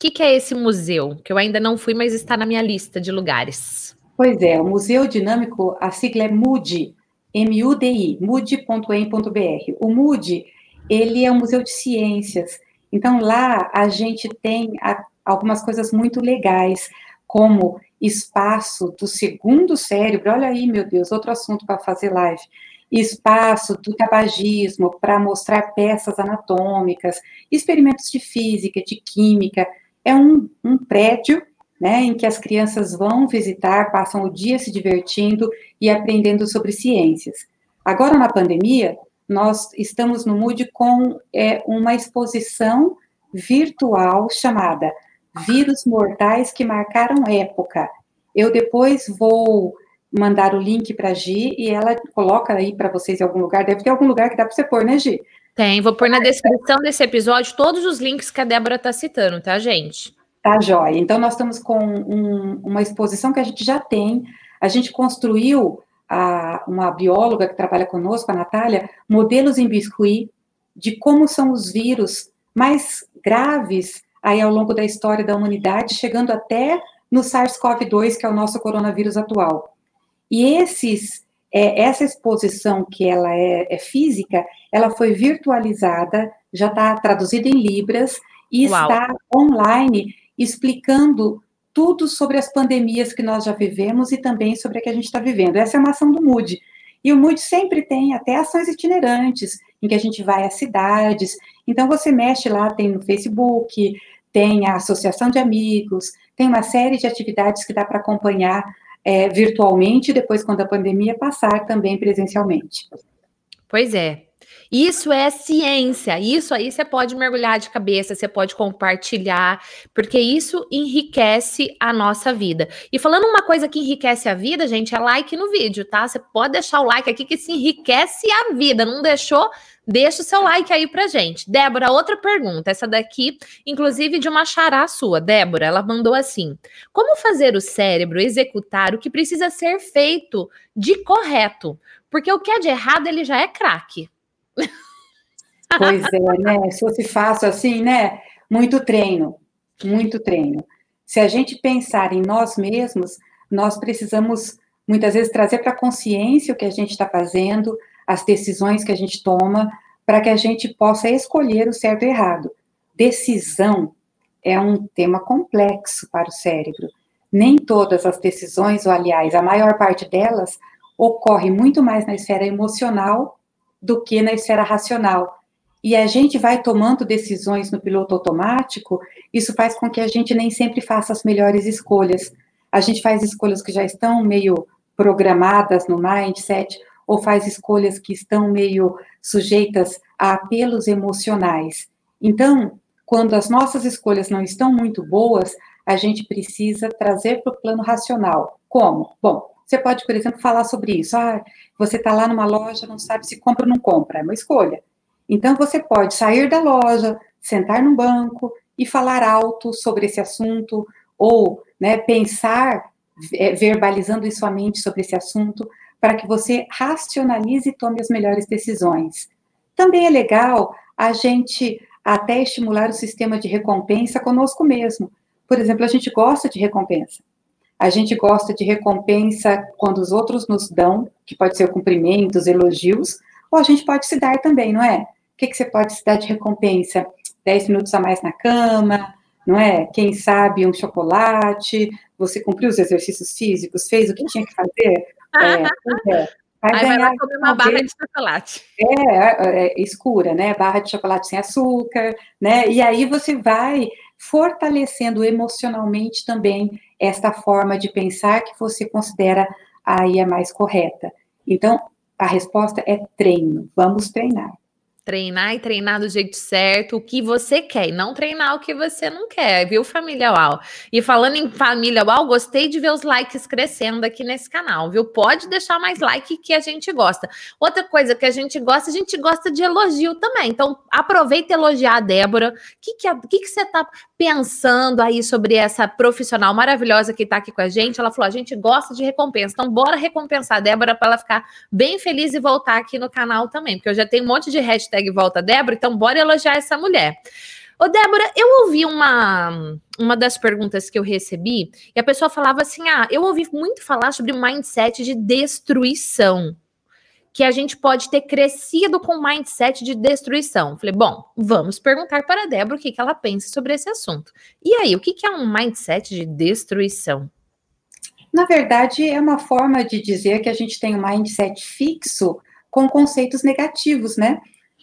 que, que, é esse museu? Que eu ainda não fui, mas está na minha lista de lugares. Pois é, o Museu Dinâmico, a sigla é MUDI, M-U-D-I, mud.em.br. O MUD, ele é um museu de ciências, então lá a gente tem a, algumas coisas muito legais, como espaço do segundo cérebro, olha aí, meu Deus, outro assunto para fazer live, espaço do tabagismo para mostrar peças anatômicas, experimentos de física, de química, é um, um prédio né, em que as crianças vão visitar, passam o dia se divertindo e aprendendo sobre ciências. Agora, na pandemia, nós estamos no MUD com é, uma exposição virtual chamada Vírus Mortais que Marcaram Época. Eu depois vou mandar o link para a Gi e ela coloca aí para vocês em algum lugar. Deve ter algum lugar que dá para você pôr, né, Gi? Tem, vou pôr na descrição desse episódio todos os links que a Débora está citando, tá, gente? Tá, joia. Então, nós estamos com um, uma exposição que a gente já tem. A gente construiu, a, uma bióloga que trabalha conosco, a Natália, modelos em biscuit de como são os vírus mais graves aí ao longo da história da humanidade, chegando até no SARS-CoV-2, que é o nosso coronavírus atual. E esses, é, essa exposição que ela é, é, física, ela foi virtualizada, já está traduzida em libras e Uau. está online explicando tudo sobre as pandemias que nós já vivemos e também sobre a que a gente está vivendo. Essa é uma ação do MUD. E o MUD sempre tem até ações itinerantes, em que a gente vai às cidades. Então, você mexe lá, tem no Facebook, tem a associação de amigos, tem uma série de atividades que dá para acompanhar é, virtualmente, depois, quando a pandemia passar, também presencialmente. Pois é. Isso é ciência. Isso aí você pode mergulhar de cabeça, você pode compartilhar, porque isso enriquece a nossa vida. E falando uma coisa que enriquece a vida, gente, é like no vídeo, tá? Você pode deixar o like aqui que se enriquece a vida. Não deixou? Deixa o seu like aí pra gente. Débora, outra pergunta. Essa daqui, inclusive, de uma chará sua. Débora, ela mandou assim: Como fazer o cérebro executar o que precisa ser feito de correto? Porque o que é de errado, ele já é craque. Pois é, né? Se fosse fácil assim, né? Muito treino, muito treino. Se a gente pensar em nós mesmos, nós precisamos muitas vezes trazer para a consciência o que a gente está fazendo, as decisões que a gente toma, para que a gente possa escolher o certo e errado. Decisão é um tema complexo para o cérebro. Nem todas as decisões, ou aliás, a maior parte delas, ocorre muito mais na esfera emocional do que na esfera racional. E a gente vai tomando decisões no piloto automático, isso faz com que a gente nem sempre faça as melhores escolhas. A gente faz escolhas que já estão meio programadas no mindset, ou faz escolhas que estão meio sujeitas a apelos emocionais. Então, quando as nossas escolhas não estão muito boas, a gente precisa trazer para o plano racional. Como? Bom, você pode, por exemplo, falar sobre isso. Ah, você está lá numa loja, não sabe se compra ou não compra, é uma escolha. Então, você pode sair da loja, sentar no banco e falar alto sobre esse assunto, ou né, pensar, é, verbalizando em sua mente sobre esse assunto, para que você racionalize e tome as melhores decisões. Também é legal a gente até estimular o sistema de recompensa conosco mesmo. Por exemplo, a gente gosta de recompensa. A gente gosta de recompensa quando os outros nos dão, que pode ser cumprimentos, elogios, ou a gente pode se dar também, não é? O que, que você pode se dar de recompensa? Dez minutos a mais na cama, não é? Quem sabe um chocolate, você cumpriu os exercícios físicos, fez o que tinha que fazer, é, é. Vai Aí ganhar, vai comer uma barra de chocolate. É, é, é, escura, né? Barra de chocolate sem açúcar, né? E aí você vai fortalecendo emocionalmente também esta forma de pensar que você considera aí a mais correta. Então, a resposta é treino. Vamos treinar treinar e treinar do jeito certo, o que você quer, e não treinar o que você não quer, viu, família UAU? E falando em família UAU, gostei de ver os likes crescendo aqui nesse canal, viu? Pode deixar mais like que a gente gosta. Outra coisa que a gente gosta, a gente gosta de elogio também. Então, aproveita e elogiar a Débora. O que, que, que, que você tá pensando aí sobre essa profissional maravilhosa que tá aqui com a gente? Ela falou: a gente gosta de recompensa, então bora recompensar a Débora para ela ficar bem feliz e voltar aqui no canal também, porque eu já tenho um monte de hashtag hashtag volta Débora, então bora elogiar essa mulher. Ô, Débora, eu ouvi uma, uma das perguntas que eu recebi, e a pessoa falava assim: ah, eu ouvi muito falar sobre mindset de destruição. Que a gente pode ter crescido com mindset de destruição. Falei, bom, vamos perguntar para a Débora o que, que ela pensa sobre esse assunto. E aí, o que, que é um mindset de destruição? Na verdade, é uma forma de dizer que a gente tem um mindset fixo com conceitos negativos, né?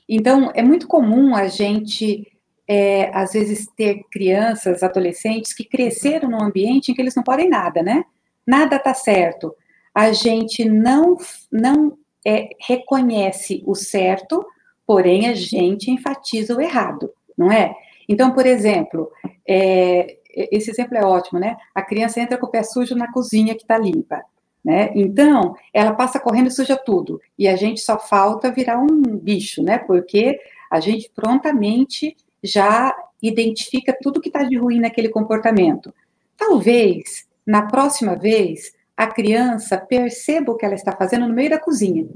Então, é muito comum a gente, é, às vezes, ter crianças, adolescentes que cresceram num ambiente em que eles não podem nada, né? Nada está certo. A gente não, não é, reconhece o certo, porém a gente enfatiza o errado, não é? Então, por exemplo, é, esse exemplo é ótimo, né? A criança entra com o pé sujo na cozinha que está limpa. Né? Então, ela passa correndo e suja tudo. E a gente só falta virar um bicho, né? Porque a gente prontamente já identifica tudo que está de ruim naquele comportamento. Talvez, na próxima vez, a criança perceba o que ela está fazendo no meio da cozinha.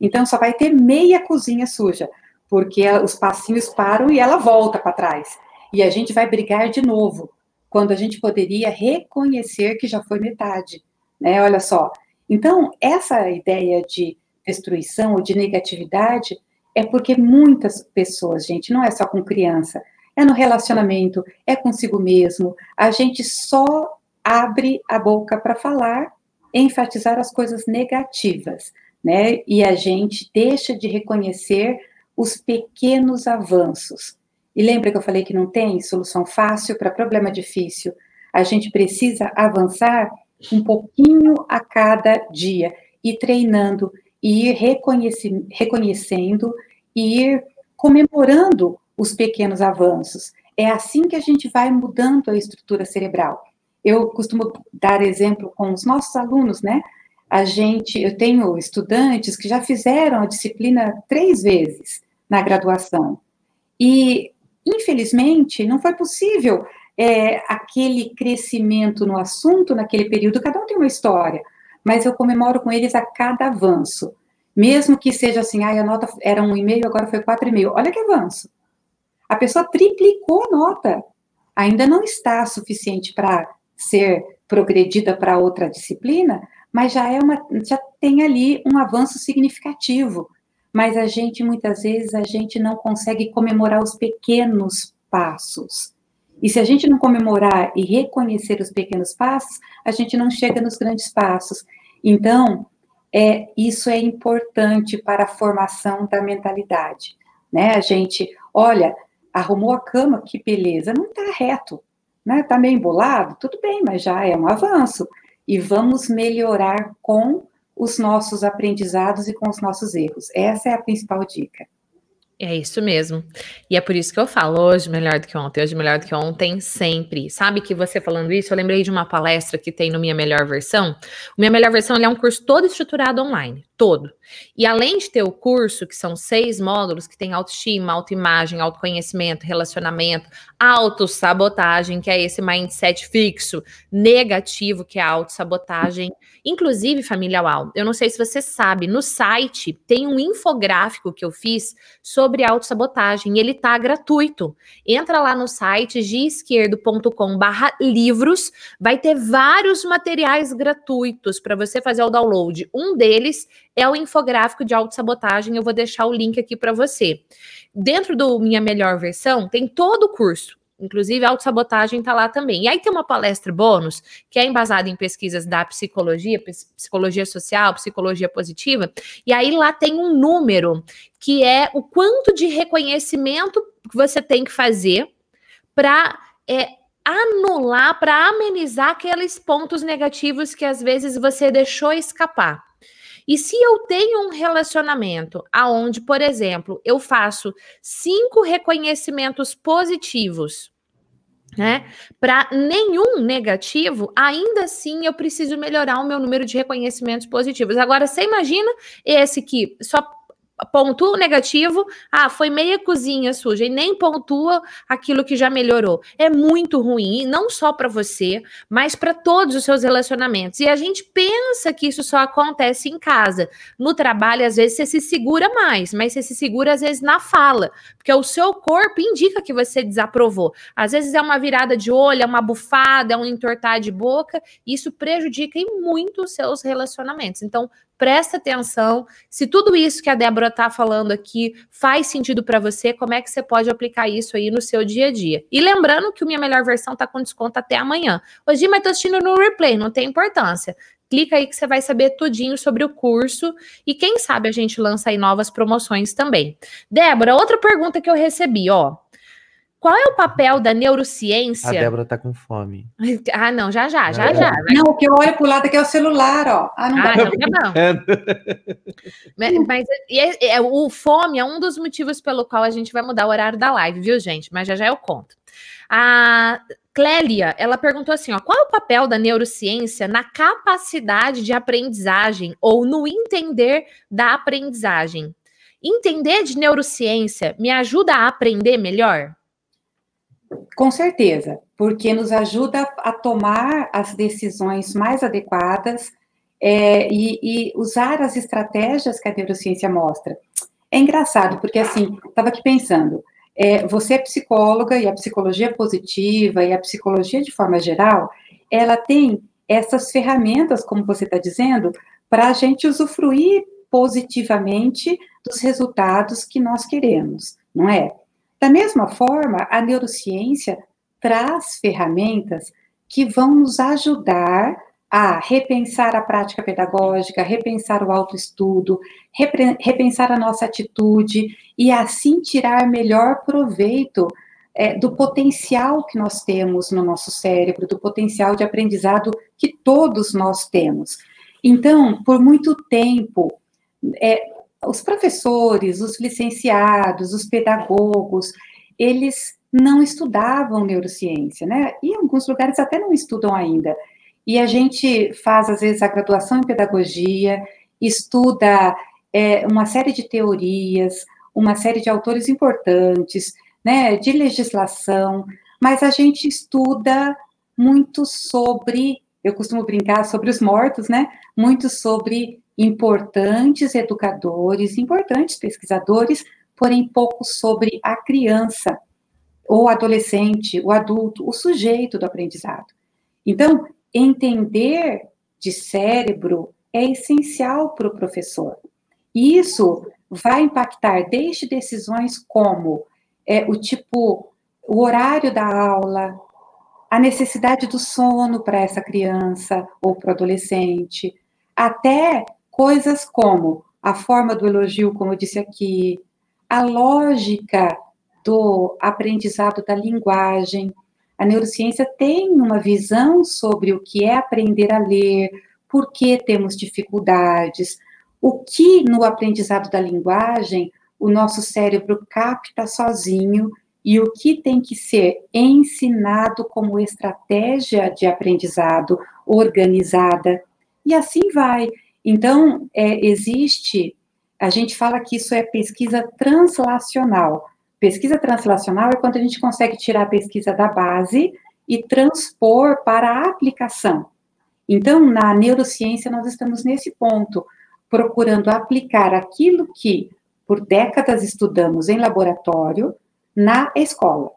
Então, só vai ter meia cozinha suja, porque os passinhos param e ela volta para trás. e a gente vai brigar de novo, quando a gente poderia reconhecer que já foi metade, né? Olha só. Então, essa ideia de destruição ou de negatividade é porque muitas pessoas, gente, não é só com criança, é no relacionamento, é consigo mesmo. A gente só abre a boca para falar, enfatizar as coisas negativas, né? E a gente deixa de reconhecer os pequenos avanços. E lembra que eu falei que não tem solução fácil para problema difícil? A gente precisa avançar um pouquinho a cada dia, e treinando, e ir reconhecendo, e ir comemorando os pequenos avanços. É assim que a gente vai mudando a estrutura cerebral. Eu costumo dar exemplo com os nossos alunos, né? A gente, eu tenho estudantes que já fizeram a disciplina três vezes na graduação. E, infelizmente, não foi possível é, aquele crescimento no assunto naquele período. Cada um tem uma história, mas eu comemoro com eles a cada avanço. Mesmo que seja assim, ah, a nota era um e meio, agora foi quatro e meio. Olha que avanço. A pessoa triplicou a nota. Ainda não está suficiente para ser progredida para outra disciplina, mas já é uma, já tem ali um avanço significativo. Mas a gente muitas vezes a gente não consegue comemorar os pequenos passos. E se a gente não comemorar e reconhecer os pequenos passos, a gente não chega nos grandes passos. Então, é, isso é importante para a formação da mentalidade. Né? A gente, olha, arrumou a cama, que beleza, não está reto, né? Está meio embolado, tudo bem, mas já é um avanço. E vamos melhorar com os nossos aprendizados e com os nossos erros. Essa é a principal dica. É isso mesmo. E é por isso que eu falo hoje melhor do que ontem, hoje melhor do que ontem, sempre. Sabe que você falando isso, eu lembrei de uma palestra que tem no Minha Melhor Versão. O Minha Melhor Versão é um curso todo estruturado online, todo. E além de ter o curso, que são seis módulos, que tem autoestima, autoimagem, autoconhecimento, relacionamento, autossabotagem, que é esse mindset fixo, negativo, que é a autossabotagem, inclusive, família UAU, eu não sei se você sabe, no site tem um infográfico que eu fiz sobre autossabotagem. Ele tá gratuito. Entra lá no site gisquerdo.com barra livros, vai ter vários materiais gratuitos para você fazer o download. Um deles é o infográfico de autossabotagem, eu vou deixar o link aqui para você. Dentro do Minha Melhor Versão, tem todo o curso. Inclusive, a autossabotagem está lá também. E aí tem uma palestra bônus, que é embasada em pesquisas da psicologia, psicologia social, psicologia positiva, e aí lá tem um número, que é o quanto de reconhecimento que você tem que fazer para é, anular, para amenizar aqueles pontos negativos que às vezes você deixou escapar. E se eu tenho um relacionamento aonde, por exemplo, eu faço cinco reconhecimentos positivos, né? Para nenhum negativo, ainda assim eu preciso melhorar o meu número de reconhecimentos positivos. Agora, você imagina esse que só pontua o negativo, ah, foi meia cozinha suja e nem pontua aquilo que já melhorou. É muito ruim, não só para você, mas para todos os seus relacionamentos. E a gente pensa que isso só acontece em casa. No trabalho, às vezes você se segura mais, mas você se segura às vezes na fala, porque o seu corpo indica que você desaprovou. Às vezes é uma virada de olho, é uma bufada, é um entortar de boca, e isso prejudica muito os seus relacionamentos. Então, presta atenção. Se tudo isso que a Débora está falando aqui faz sentido para você, como é que você pode aplicar isso aí no seu dia a dia? E lembrando que o Minha Melhor Versão está com desconto até amanhã. Hoje, mas estou assistindo no replay, não tem importância. Clica aí que você vai saber tudinho sobre o curso e quem sabe a gente lança aí novas promoções também. Débora, outra pergunta que eu recebi, ó. Qual é o papel da neurociência? A Débora tá com fome. Ah, não, já, já, já, é. já. Não, o que eu olho pro lado aqui é o celular, ó. Ah, não, ah, não, não. mas, mas é, é, o fome é um dos motivos pelo qual a gente vai mudar o horário da live, viu, gente? Mas já já eu conto. A Clélia, ela perguntou assim, ó, qual é o papel da neurociência na capacidade de aprendizagem ou no entender da aprendizagem? Entender de neurociência me ajuda a aprender melhor? Com certeza, porque nos ajuda a tomar as decisões mais adequadas é, e, e, usar as estratégias que a neurociência mostra. É engraçado, porque assim, estava aqui pensando, é, você é psicóloga e a psicologia positiva e a psicologia de forma geral, ela tem essas ferramentas, como você está dizendo, para a gente usufruir positivamente dos resultados que nós queremos, não é? Da mesma forma, a neurociência traz ferramentas que vão nos ajudar a repensar a prática pedagógica, repensar o autoestudo, repensar a nossa atitude e assim tirar melhor proveito é, do potencial que nós temos no nosso cérebro, do potencial de aprendizado que todos nós temos. Então, por muito tempo, é, os professores, os licenciados, os pedagogos, eles não estudavam neurociência, né? E em alguns lugares até não estudam ainda. E a gente faz, às vezes, a graduação em pedagogia, estuda é, uma série de teorias, uma série de autores importantes, né, de legislação, mas a gente estuda muito sobre, eu costumo brincar sobre os mortos, né, muito sobre importantes educadores, importantes pesquisadores, porém pouco sobre a criança, ou adolescente, o adulto, o sujeito do aprendizado. Então, entender de cérebro é essencial para o professor. E isso vai impactar desde decisões como é, o tipo, o horário da aula, a necessidade do sono para essa criança ou para o adolescente, até coisas como a forma do elogio, como eu disse aqui, a lógica do aprendizado da linguagem, a neurociência tem uma visão sobre o que é aprender a ler, por que temos dificuldades, o que no aprendizado da linguagem o nosso cérebro capta sozinho e o que tem que ser ensinado como estratégia de aprendizado organizada, e assim vai. Então, é, existe, a gente fala que isso é pesquisa translacional. Pesquisa translacional é quando a gente consegue tirar a pesquisa da base e transpor para a aplicação. Então, na neurociência, nós estamos nesse ponto, procurando aplicar aquilo que por décadas estudamos em laboratório na escola.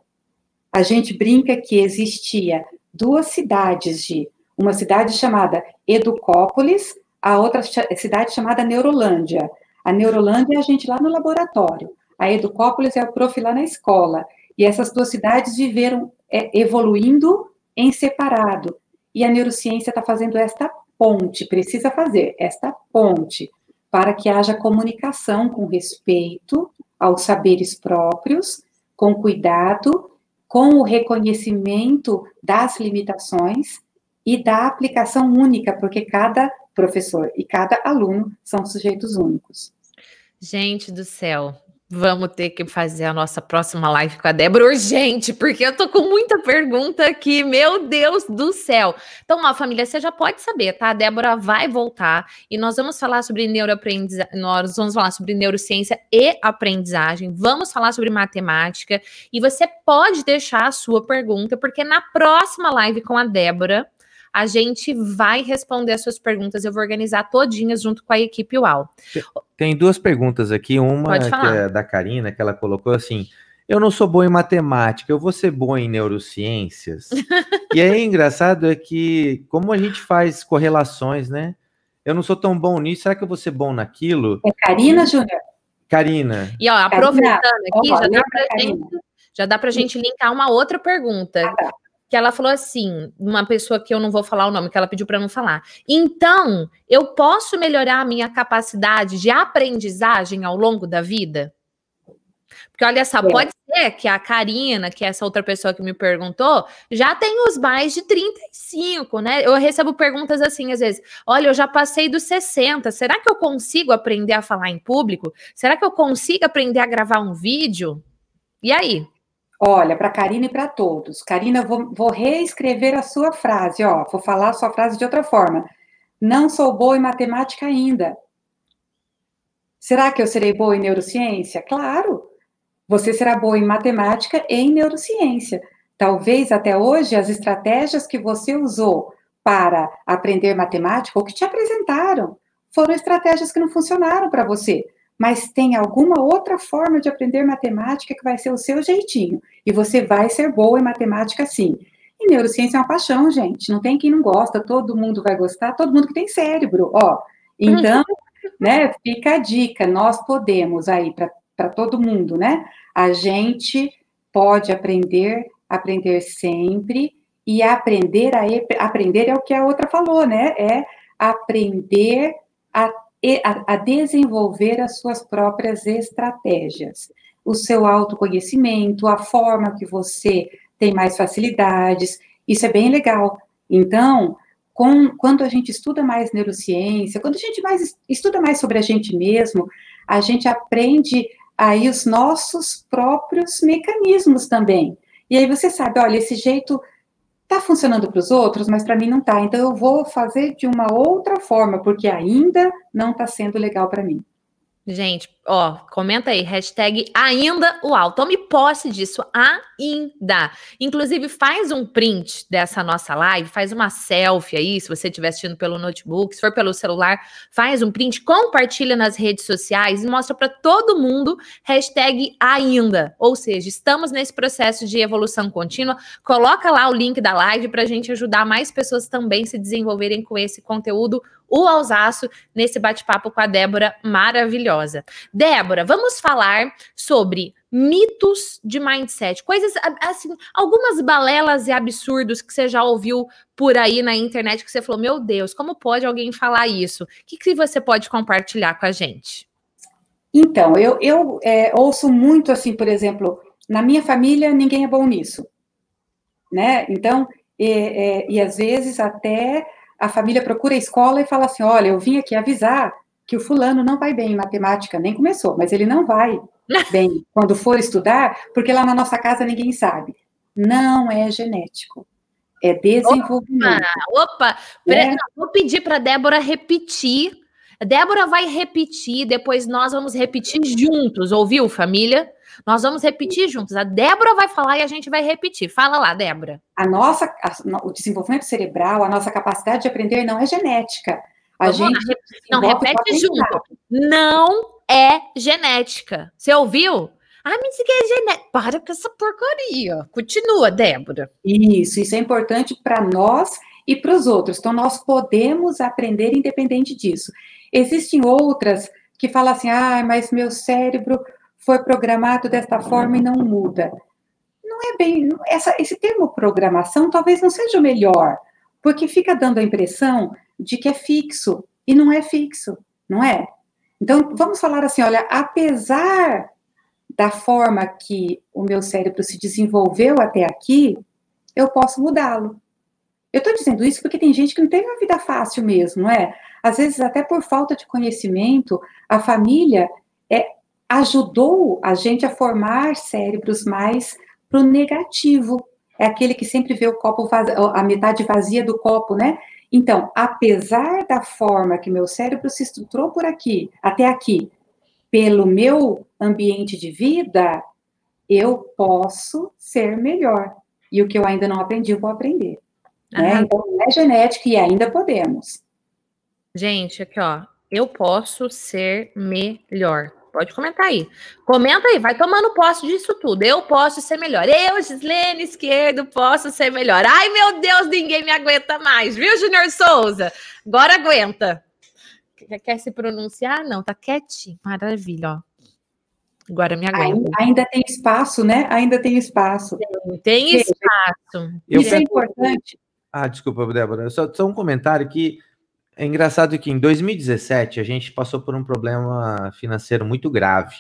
A gente brinca que existia duas cidades de uma cidade chamada Educópolis, a outra cidade chamada Neurolândia. A Neurolândia é a gente lá no laboratório a Educópolis é o prof lá na escola. E essas duas cidades viveram é, evoluindo em separado. E a neurociência está fazendo esta ponte, precisa fazer esta ponte, para que haja comunicação com respeito aos saberes próprios, com cuidado, com o reconhecimento das limitações e da aplicação única, porque cada professor e cada aluno são sujeitos únicos. Gente do céu, Vamos ter que fazer a nossa próxima live com a Débora urgente, porque eu tô com muita pergunta aqui, meu Deus do céu. Então, ó, família, você já pode saber, tá? A Débora vai voltar e nós vamos falar sobre neuroaprendizagem, nós vamos falar sobre neurociência e aprendizagem, vamos falar sobre matemática e você pode deixar a sua pergunta, porque na próxima live com a Débora, a gente vai responder as suas perguntas. Eu vou organizar todinhas junto com a equipe UAU. Tem duas perguntas aqui. Uma que é da Karina, que ela colocou assim: eu não sou boa em matemática, eu vou ser boa em neurociências. e aí, engraçado é que, como a gente faz correlações, né? Eu não sou tão bom nisso, será que eu vou ser bom naquilo? É Karina, Júnior? Karina. E ó, aproveitando aqui, já, dá pra gente, já dá pra gente linkar uma outra pergunta. Ah, tá que ela falou assim, uma pessoa que eu não vou falar o nome, que ela pediu para não falar. Então, eu posso melhorar a minha capacidade de aprendizagem ao longo da vida? Porque olha só, é. pode ser que a Karina, que é essa outra pessoa que me perguntou, já tem os mais de 35, né? Eu recebo perguntas assim às vezes: olha, eu já passei dos 60, será que eu consigo aprender a falar em público? Será que eu consigo aprender a gravar um vídeo? E aí? Olha, para Karina e para todos. Karina, vou, vou, reescrever a sua frase, ó. Vou falar a sua frase de outra forma. Não sou boa em matemática ainda. Será que eu serei boa em neurociência? Claro. Você será boa em matemática e em neurociência. Talvez até hoje as estratégias que você usou para aprender matemática ou que te apresentaram foram estratégias que não funcionaram para você mas tem alguma outra forma de aprender matemática que vai ser o seu jeitinho. E você vai ser boa em matemática sim. E neurociência é uma paixão, gente. Não tem quem não gosta, todo mundo vai gostar, todo mundo que tem cérebro, ó. Então, né, fica a dica, nós podemos aí para todo mundo, né? A gente pode aprender, aprender sempre e aprender a aprender é o que a outra falou, né? É aprender a a, a desenvolver as suas próprias estratégias, o seu autoconhecimento, a forma que você tem mais facilidades, isso é bem legal. Então, com, quando a gente estuda mais neurociência, quando a gente mais estuda mais sobre a gente mesmo, a gente aprende aí os nossos próprios mecanismos também. E aí você sabe, olha, esse jeito está funcionando para os outros, mas para mim não está. Então eu vou fazer de uma outra forma, porque ainda não está sendo legal para mim. Gente, ó, comenta aí, hashtag ainda uau. Tome posse disso, ainda. Inclusive, faz um print dessa nossa live, faz uma selfie aí, se você estiver assistindo pelo notebook, se for pelo celular, faz um print, compartilha nas redes sociais e mostra para todo mundo, hashtag ainda. Ou seja, estamos nesse processo de evolução contínua. Coloca lá o link da live para a gente ajudar mais pessoas também se desenvolverem com esse conteúdo o Alsaço nesse bate-papo com a Débora maravilhosa. Débora, vamos falar sobre mitos de mindset, coisas assim, algumas balelas e absurdos que você já ouviu por aí na internet que você falou, meu Deus, como pode alguém falar isso? O que, que você pode compartilhar com a gente? Então, eu, eu é, ouço muito assim, por exemplo, na minha família ninguém é bom nisso, né? Então, é, é, e às vezes até a família procura a escola e fala assim: olha, eu vim aqui avisar que o fulano não vai bem em matemática, nem começou, mas ele não vai bem quando for estudar, porque lá na nossa casa ninguém sabe. Não é genético. É desenvolvimento. Opa, opa. É. vou pedir para Débora repetir. Débora vai repetir, depois nós vamos repetir juntos, ouviu, família? Nós vamos repetir juntos. A Débora vai falar e a gente vai repetir. Fala lá, Débora. A nossa, a, o desenvolvimento cerebral, a nossa capacidade de aprender não é genética. A Vamos gente lá. não repete junto. Não é genética. Você ouviu? Ah, me diz que é genética. Para com essa porcaria. Continua, Débora. Isso, isso é importante para nós e para os outros. Então, nós podemos aprender independente disso. Existem outras que falam assim: ah, mas meu cérebro foi programado desta forma e não muda. Não é bem. Essa, esse termo programação talvez não seja o melhor, porque fica dando a impressão de que é fixo, e não é fixo, não é? Então, vamos falar assim: olha, apesar da forma que o meu cérebro se desenvolveu até aqui, eu posso mudá-lo. Eu estou dizendo isso porque tem gente que não tem uma vida fácil mesmo, não é? Às vezes, até por falta de conhecimento, a família é, ajudou a gente a formar cérebros mais para o negativo. É aquele que sempre vê o copo a metade vazia do copo, né? Então, apesar da forma que meu cérebro se estruturou por aqui, até aqui, pelo meu ambiente de vida, eu posso ser melhor. E o que eu ainda não aprendi, eu vou aprender. Né? Então, é genética e ainda podemos. Gente, aqui, ó. Eu posso ser melhor. Pode comentar aí. Comenta aí, vai tomando posse disso tudo. Eu posso ser melhor. Eu, Gislene Esquerdo, posso ser melhor. Ai, meu Deus, ninguém me aguenta mais, viu, Junior Souza? Agora aguenta. Quer se pronunciar? Não, tá quietinho. Maravilha, ó. Agora me aguenta. Ainda, ainda tem espaço, né? Ainda tem espaço. Tem, tem espaço. Eu Isso é importante. Ah, desculpa, Débora. Só, só um comentário que é engraçado que em 2017 a gente passou por um problema financeiro muito grave,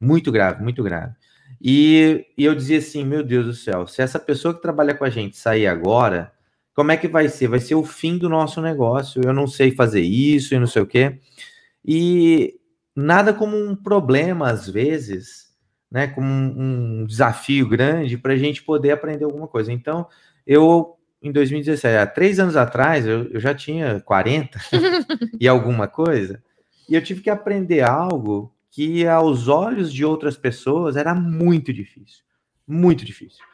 muito grave, muito grave. E, e, eu dizia assim, meu Deus do céu, se essa pessoa que trabalha com a gente sair agora, como é que vai ser? Vai ser o fim do nosso negócio. Eu não sei fazer isso e não sei o quê. E nada como um problema às vezes, né? Como um, um desafio grande para a gente poder aprender alguma coisa. Então eu em 2017, há três anos atrás, eu, eu já tinha 40 e alguma coisa, e eu tive que aprender algo que, aos olhos de outras pessoas, era muito difícil. Muito difícil.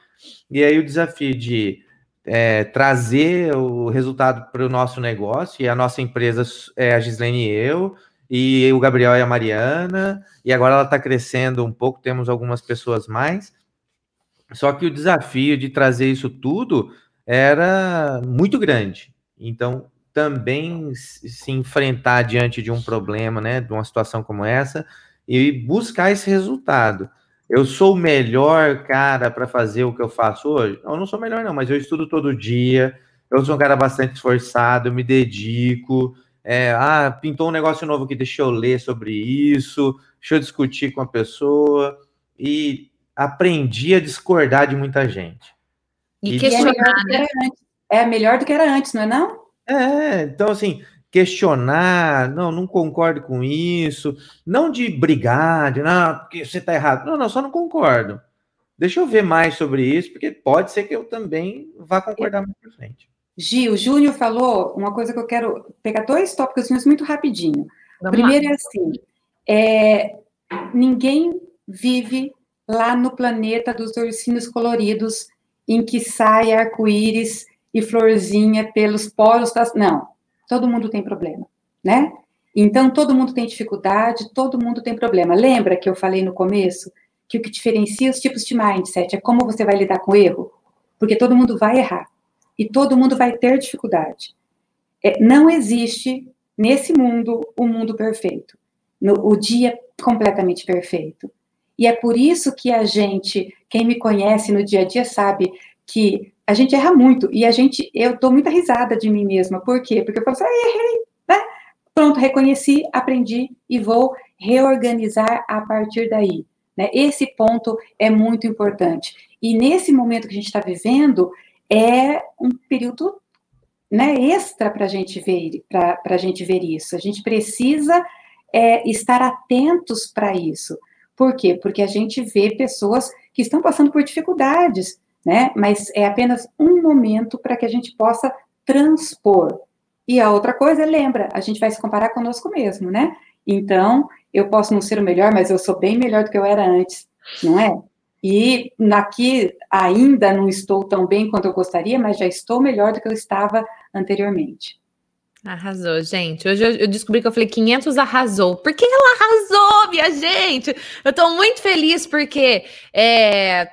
E aí o desafio de é, trazer o resultado para o nosso negócio, e a nossa empresa é a Gislene e eu, e o Gabriel e a Mariana, e agora ela está crescendo um pouco, temos algumas pessoas mais. Só que o desafio de trazer isso tudo era muito grande. Então, também se enfrentar diante de um problema, né, de uma situação como essa, e buscar esse resultado. Eu sou o melhor cara para fazer o que eu faço hoje? Eu não sou melhor, não, mas eu estudo todo dia. Eu sou um cara bastante esforçado, me dedico. É, ah, pintou um negócio novo aqui, deixa eu ler sobre isso, deixa eu discutir com a pessoa. E aprendi a discordar de muita gente. E, e questionar, é, né? é melhor do que era antes, não é não? É, então assim, questionar, não, não concordo com isso, não de brigar, de não, porque você está errado. Não, não, só não concordo. Deixa eu ver mais sobre isso, porque pode ser que eu também vá concordar mais pra frente. Gil, o Júnior falou uma coisa que eu quero pegar dois tópicos muito rapidinho. Vamos Primeiro lá. é assim: é, ninguém vive lá no planeta dos ursinhos coloridos, em que sai arco-íris e florzinha pelos poros das. Não, todo mundo tem problema, né? Então, todo mundo tem dificuldade, todo mundo tem problema. Lembra que eu falei no começo que o que diferencia os tipos de mindset é como você vai lidar com o erro? Porque todo mundo vai errar e todo mundo vai ter dificuldade. É, não existe nesse mundo o um mundo perfeito, no, o dia completamente perfeito. E é por isso que a gente, quem me conhece no dia a dia sabe que a gente erra muito e a gente, eu dou muita risada de mim mesma. Por quê? Porque eu falo assim, ah, errei, né? Pronto, reconheci, aprendi e vou reorganizar a partir daí. Né? Esse ponto é muito importante. E nesse momento que a gente está vivendo, é um período né, extra para a gente ver para a gente ver isso. A gente precisa é, estar atentos para isso. Por quê? Porque a gente vê pessoas que estão passando por dificuldades, né? Mas é apenas um momento para que a gente possa transpor. E a outra coisa, lembra, a gente vai se comparar conosco mesmo, né? Então, eu posso não ser o melhor, mas eu sou bem melhor do que eu era antes, não é? E aqui ainda não estou tão bem quanto eu gostaria, mas já estou melhor do que eu estava anteriormente. Arrasou, gente. Hoje eu descobri que eu falei 500 arrasou. Por que ela arrasou, minha gente? Eu tô muito feliz porque é,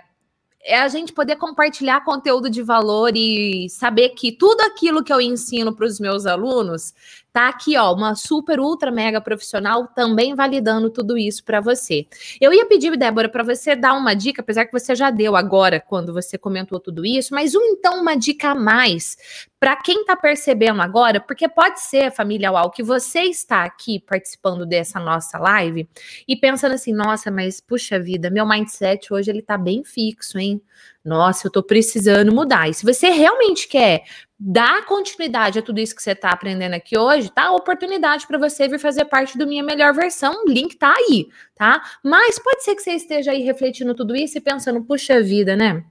é a gente poder compartilhar conteúdo de valor e saber que tudo aquilo que eu ensino para os meus alunos tá aqui, ó, uma super ultra mega profissional também validando tudo isso para você. Eu ia pedir, Débora, para você dar uma dica, apesar que você já deu agora quando você comentou tudo isso, mas um, então uma dica a mais para quem está percebendo agora, porque pode ser, família UAU, que você está aqui participando dessa nossa live e pensando assim, nossa, mas puxa vida, meu mindset hoje ele tá bem fixo, hein? Nossa, eu tô precisando mudar. E se você realmente quer dar continuidade a tudo isso que você está aprendendo aqui hoje, tá? Oportunidade para você vir fazer parte do Minha Melhor Versão, o link tá aí, tá? Mas pode ser que você esteja aí refletindo tudo isso e pensando, puxa vida, né?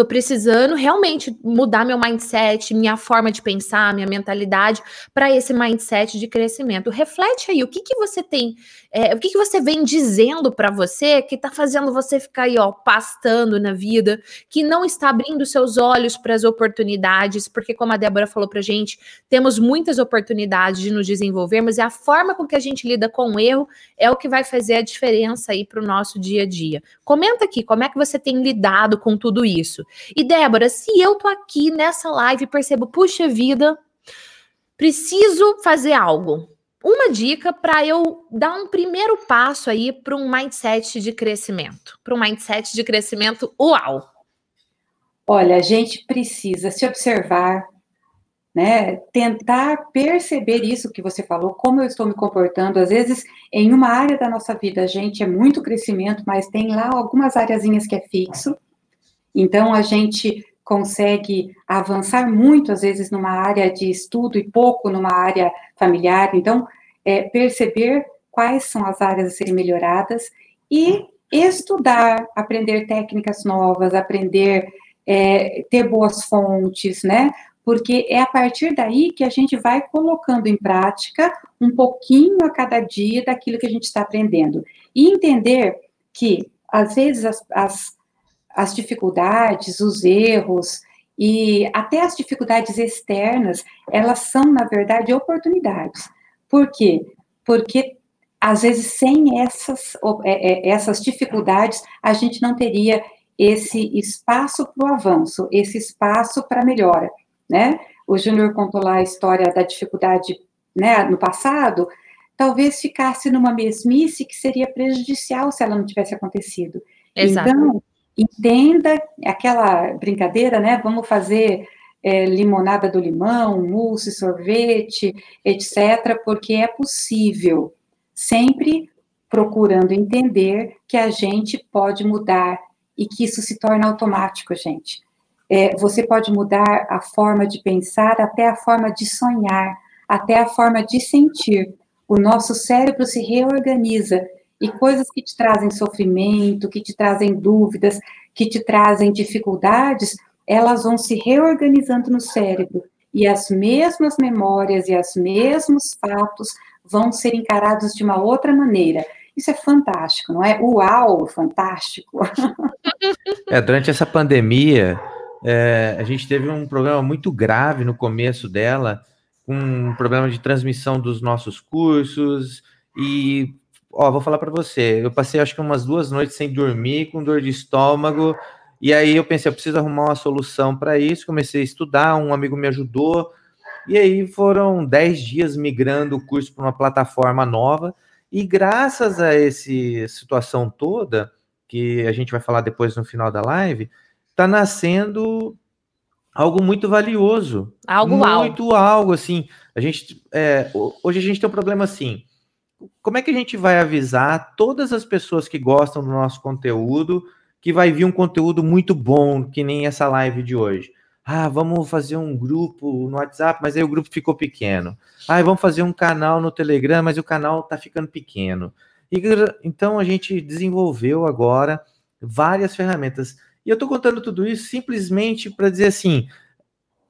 Tô precisando realmente mudar meu mindset, minha forma de pensar, minha mentalidade para esse mindset de crescimento. Reflete aí o que que você tem, é, o que que você vem dizendo para você que está fazendo você ficar aí, ó, pastando na vida, que não está abrindo seus olhos para as oportunidades, porque como a Débora falou pra gente, temos muitas oportunidades de nos desenvolvermos e a forma com que a gente lida com o erro é o que vai fazer a diferença aí para o nosso dia a dia. Comenta aqui como é que você tem lidado com tudo isso. E Débora, se eu tô aqui nessa live e percebo, puxa vida, preciso fazer algo. Uma dica para eu dar um primeiro passo aí para um mindset de crescimento, para um mindset de crescimento uau. Olha, a gente precisa se observar, né? Tentar perceber isso que você falou, como eu estou me comportando. Às vezes, em uma área da nossa vida, a gente é muito crescimento, mas tem lá algumas áreazinhas que é fixo. Então, a gente consegue avançar muito, às vezes, numa área de estudo e pouco numa área familiar. Então, é, perceber quais são as áreas a serem melhoradas e estudar, aprender técnicas novas, aprender, é, ter boas fontes, né? Porque é a partir daí que a gente vai colocando em prática um pouquinho a cada dia daquilo que a gente está aprendendo. E entender que, às vezes, as, as as dificuldades, os erros e até as dificuldades externas, elas são, na verdade, oportunidades. Por quê? porque às vezes sem essas, é, é, essas dificuldades, a gente não teria esse espaço para o avanço, esse espaço para melhora, né? O Júnior contou lá a história da dificuldade, né, no passado, talvez ficasse numa mesmice que seria prejudicial se ela não tivesse acontecido. Exato. Então, entenda aquela brincadeira, né? Vamos fazer é, limonada do limão, mousse, sorvete, etc., porque é possível, sempre procurando entender que a gente pode mudar e que isso se torna automático, gente. É, você pode mudar a forma de pensar, até a forma de sonhar, até a forma de sentir. O nosso cérebro se reorganiza e coisas que te trazem sofrimento, que te trazem dúvidas, que te trazem dificuldades, elas vão se reorganizando no cérebro e as mesmas memórias e os mesmos fatos vão ser encarados de uma outra maneira. Isso é fantástico, não é? Uau, fantástico! É, durante essa pandemia, é, a gente teve um problema muito grave no começo dela, com um problema de transmissão dos nossos cursos, e ó, vou falar para você, eu passei acho que umas duas noites sem dormir, com dor de estômago, e aí eu pensei, eu preciso arrumar uma solução para isso, comecei a estudar, um amigo me ajudou, e aí foram dez dias migrando o curso para uma plataforma nova, e graças a essa situação toda, que a gente vai falar depois no final da live, está nascendo algo muito valioso. Algo muito algo, algo assim. A gente é, hoje a gente tem um problema assim. Como é que a gente vai avisar todas as pessoas que gostam do nosso conteúdo que vai vir um conteúdo muito bom, que nem essa live de hoje? Ah, vamos fazer um grupo no WhatsApp, mas aí o grupo ficou pequeno. Ah, vamos fazer um canal no Telegram, mas o canal está ficando pequeno. E, então a gente desenvolveu agora várias ferramentas. E eu estou contando tudo isso simplesmente para dizer assim: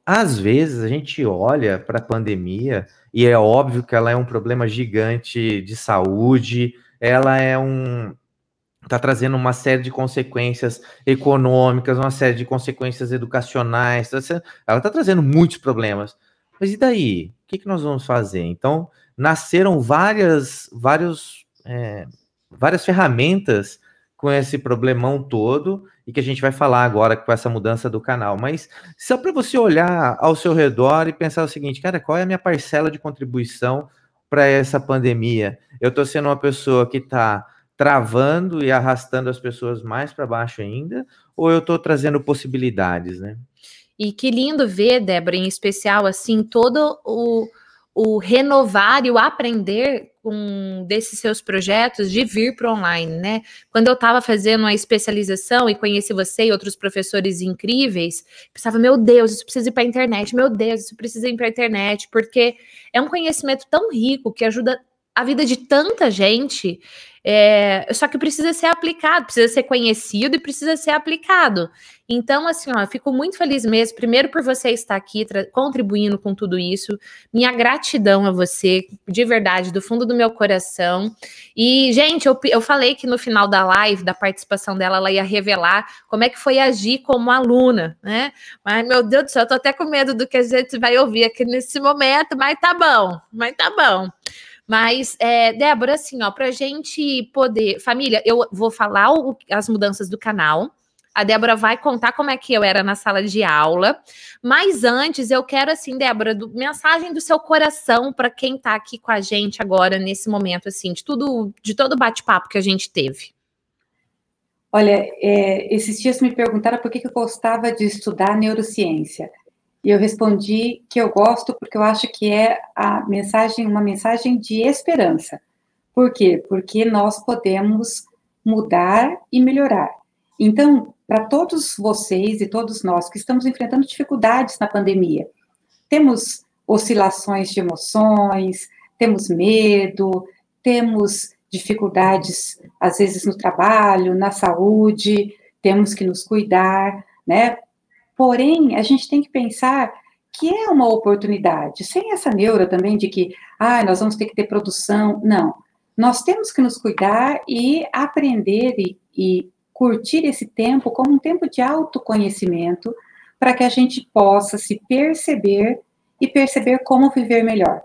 às vezes a gente olha para a pandemia e é óbvio que ela é um problema gigante de saúde, ela é um, está trazendo uma série de consequências econômicas, uma série de consequências educacionais, tá ela está trazendo muitos problemas. Mas e daí? O que, que nós vamos fazer? Então, nasceram várias, vários, é, várias ferramentas com esse problemão todo e que a gente vai falar agora com essa mudança do canal. Mas só para você olhar ao seu redor e pensar o seguinte, cara, qual é a minha parcela de contribuição para essa pandemia? Eu estou sendo uma pessoa que está travando e arrastando as pessoas mais para baixo ainda, ou eu estou trazendo possibilidades, né? E que lindo ver, Débora, em especial, assim, todo o, o renovar e o aprender com desses seus projetos de vir para online, né? Quando eu estava fazendo a especialização e conheci você e outros professores incríveis, pensava, meu Deus, isso precisa ir para a internet, meu Deus, isso precisa ir para a internet, porque é um conhecimento tão rico que ajuda a vida de tanta gente é, só que precisa ser aplicado, precisa ser conhecido e precisa ser aplicado. Então, assim, ó, fico muito feliz mesmo, primeiro por você estar aqui contribuindo com tudo isso. Minha gratidão a você, de verdade, do fundo do meu coração. E, gente, eu, eu falei que no final da live, da participação dela, ela ia revelar como é que foi agir como aluna, né? Mas, meu Deus do céu, eu tô até com medo do que a gente vai ouvir aqui nesse momento, mas tá bom, mas tá bom. Mas, é, Débora, assim, ó, pra gente poder. Família, eu vou falar o, as mudanças do canal. A Débora vai contar como é que eu era na sala de aula. Mas antes, eu quero, assim, Débora, do, mensagem do seu coração para quem está aqui com a gente agora, nesse momento, assim, de tudo, de todo o bate-papo que a gente teve. Olha, é, esses dias me perguntaram por que, que eu gostava de estudar neurociência. E eu respondi que eu gosto porque eu acho que é a mensagem, uma mensagem de esperança. Por quê? Porque nós podemos mudar e melhorar. Então, para todos vocês e todos nós que estamos enfrentando dificuldades na pandemia, temos oscilações de emoções, temos medo, temos dificuldades, às vezes, no trabalho, na saúde, temos que nos cuidar, né? Porém, a gente tem que pensar que é uma oportunidade, sem essa neura também de que, ah, nós vamos ter que ter produção. Não. Nós temos que nos cuidar e aprender e, e curtir esse tempo como um tempo de autoconhecimento, para que a gente possa se perceber e perceber como viver melhor.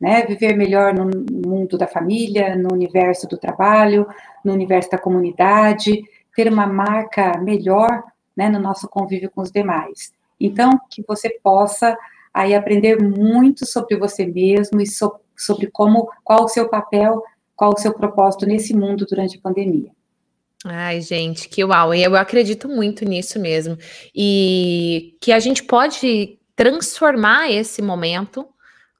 né? Viver melhor no mundo da família, no universo do trabalho, no universo da comunidade, ter uma marca melhor, né, no nosso convívio com os demais. Então, que você possa aí aprender muito sobre você mesmo e so, sobre como, qual o seu papel, qual o seu propósito nesse mundo durante a pandemia. Ai, gente, que uau! Eu acredito muito nisso mesmo. E que a gente pode transformar esse momento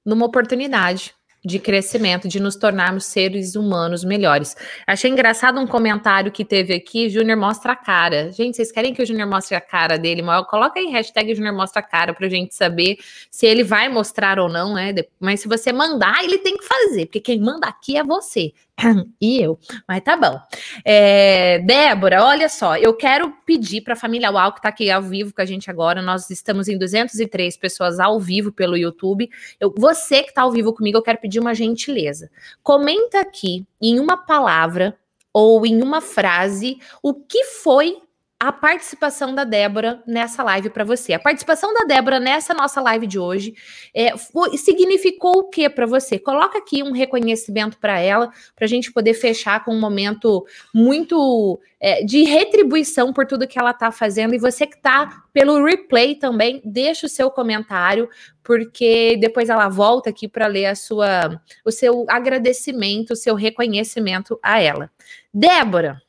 numa oportunidade de crescimento, de nos tornarmos seres humanos melhores. Achei engraçado um comentário que teve aqui, Júnior mostra a cara. Gente, vocês querem que o Júnior mostre a cara dele? Coloca aí hashtag Júnior mostra a cara pra gente saber se ele vai mostrar ou não, né? Mas se você mandar, ele tem que fazer, porque quem manda aqui é você. e eu, mas tá bom. É, Débora, olha só, eu quero pedir para a família UAU que está aqui ao vivo com a gente agora. Nós estamos em 203 pessoas ao vivo pelo YouTube. Eu, você que está ao vivo comigo, eu quero pedir uma gentileza. Comenta aqui em uma palavra ou em uma frase o que foi a participação da Débora nessa live para você. A participação da Débora nessa nossa live de hoje é, foi, significou o que para você? Coloca aqui um reconhecimento para ela, para a gente poder fechar com um momento muito é, de retribuição por tudo que ela está fazendo. E você que está pelo replay também, deixa o seu comentário, porque depois ela volta aqui para ler a sua, o seu agradecimento, o seu reconhecimento a ela. Débora.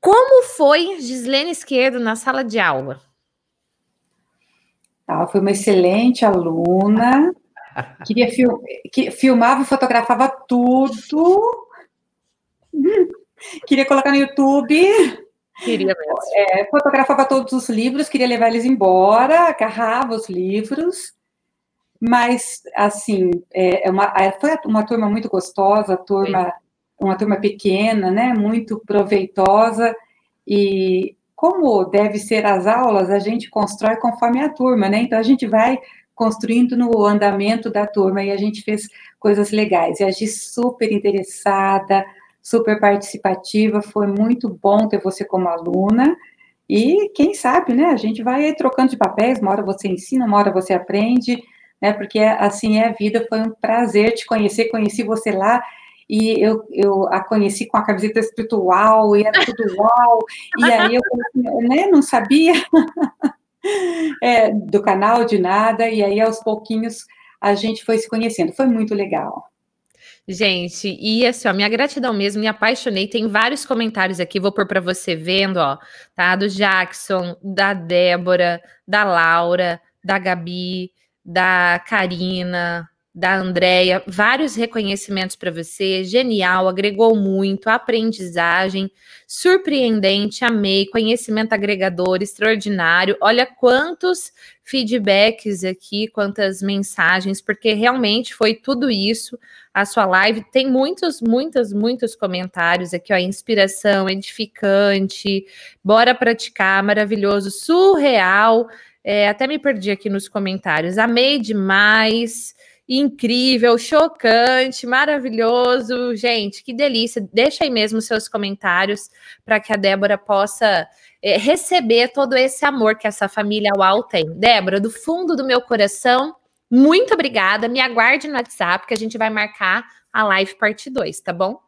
Como foi Gislene Esquerdo na sala de aula? Ela foi uma excelente aluna. Queria fil que, filmava e fotografava tudo. Queria colocar no YouTube. Queria mesmo. É, fotografava todos os livros, queria levar eles embora, agarrava os livros. Mas, assim, é, é uma, foi uma turma muito gostosa, turma Sim uma turma pequena, né, muito proveitosa, e como deve ser as aulas, a gente constrói conforme a turma, né, então a gente vai construindo no andamento da turma, e a gente fez coisas legais, e a super interessada, super participativa, foi muito bom ter você como aluna, e quem sabe, né, a gente vai trocando de papéis, uma hora você ensina, uma hora você aprende, né, porque assim é a vida, foi um prazer te conhecer, conheci você lá, e eu, eu a conheci com a camiseta espiritual, e era tudo uau, e aí eu né, não sabia é, do canal, de nada, e aí aos pouquinhos a gente foi se conhecendo, foi muito legal. Gente, e assim, ó, minha gratidão mesmo, me apaixonei. Tem vários comentários aqui, vou pôr para você vendo, ó, tá? Do Jackson, da Débora, da Laura, da Gabi, da Karina, da Andrea, vários reconhecimentos para você, genial, agregou muito, aprendizagem, surpreendente, amei, conhecimento agregador, extraordinário. Olha quantos feedbacks aqui, quantas mensagens, porque realmente foi tudo isso a sua live. Tem muitos, muitos, muitos comentários aqui, ó, inspiração, edificante, bora praticar, maravilhoso, surreal. É, até me perdi aqui nos comentários. Amei demais incrível, chocante, maravilhoso. Gente, que delícia. Deixa aí mesmo seus comentários para que a Débora possa é, receber todo esse amor que essa família UAU tem. Débora, do fundo do meu coração, muito obrigada. Me aguarde no WhatsApp que a gente vai marcar a live parte 2, tá bom?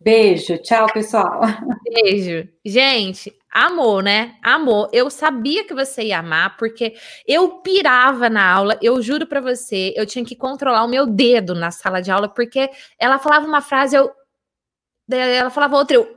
Beijo, tchau, pessoal. Beijo. Gente, amor, né? Amor. Eu sabia que você ia amar, porque eu pirava na aula. Eu juro para você, eu tinha que controlar o meu dedo na sala de aula, porque ela falava uma frase, eu. Ela falava outra, eu.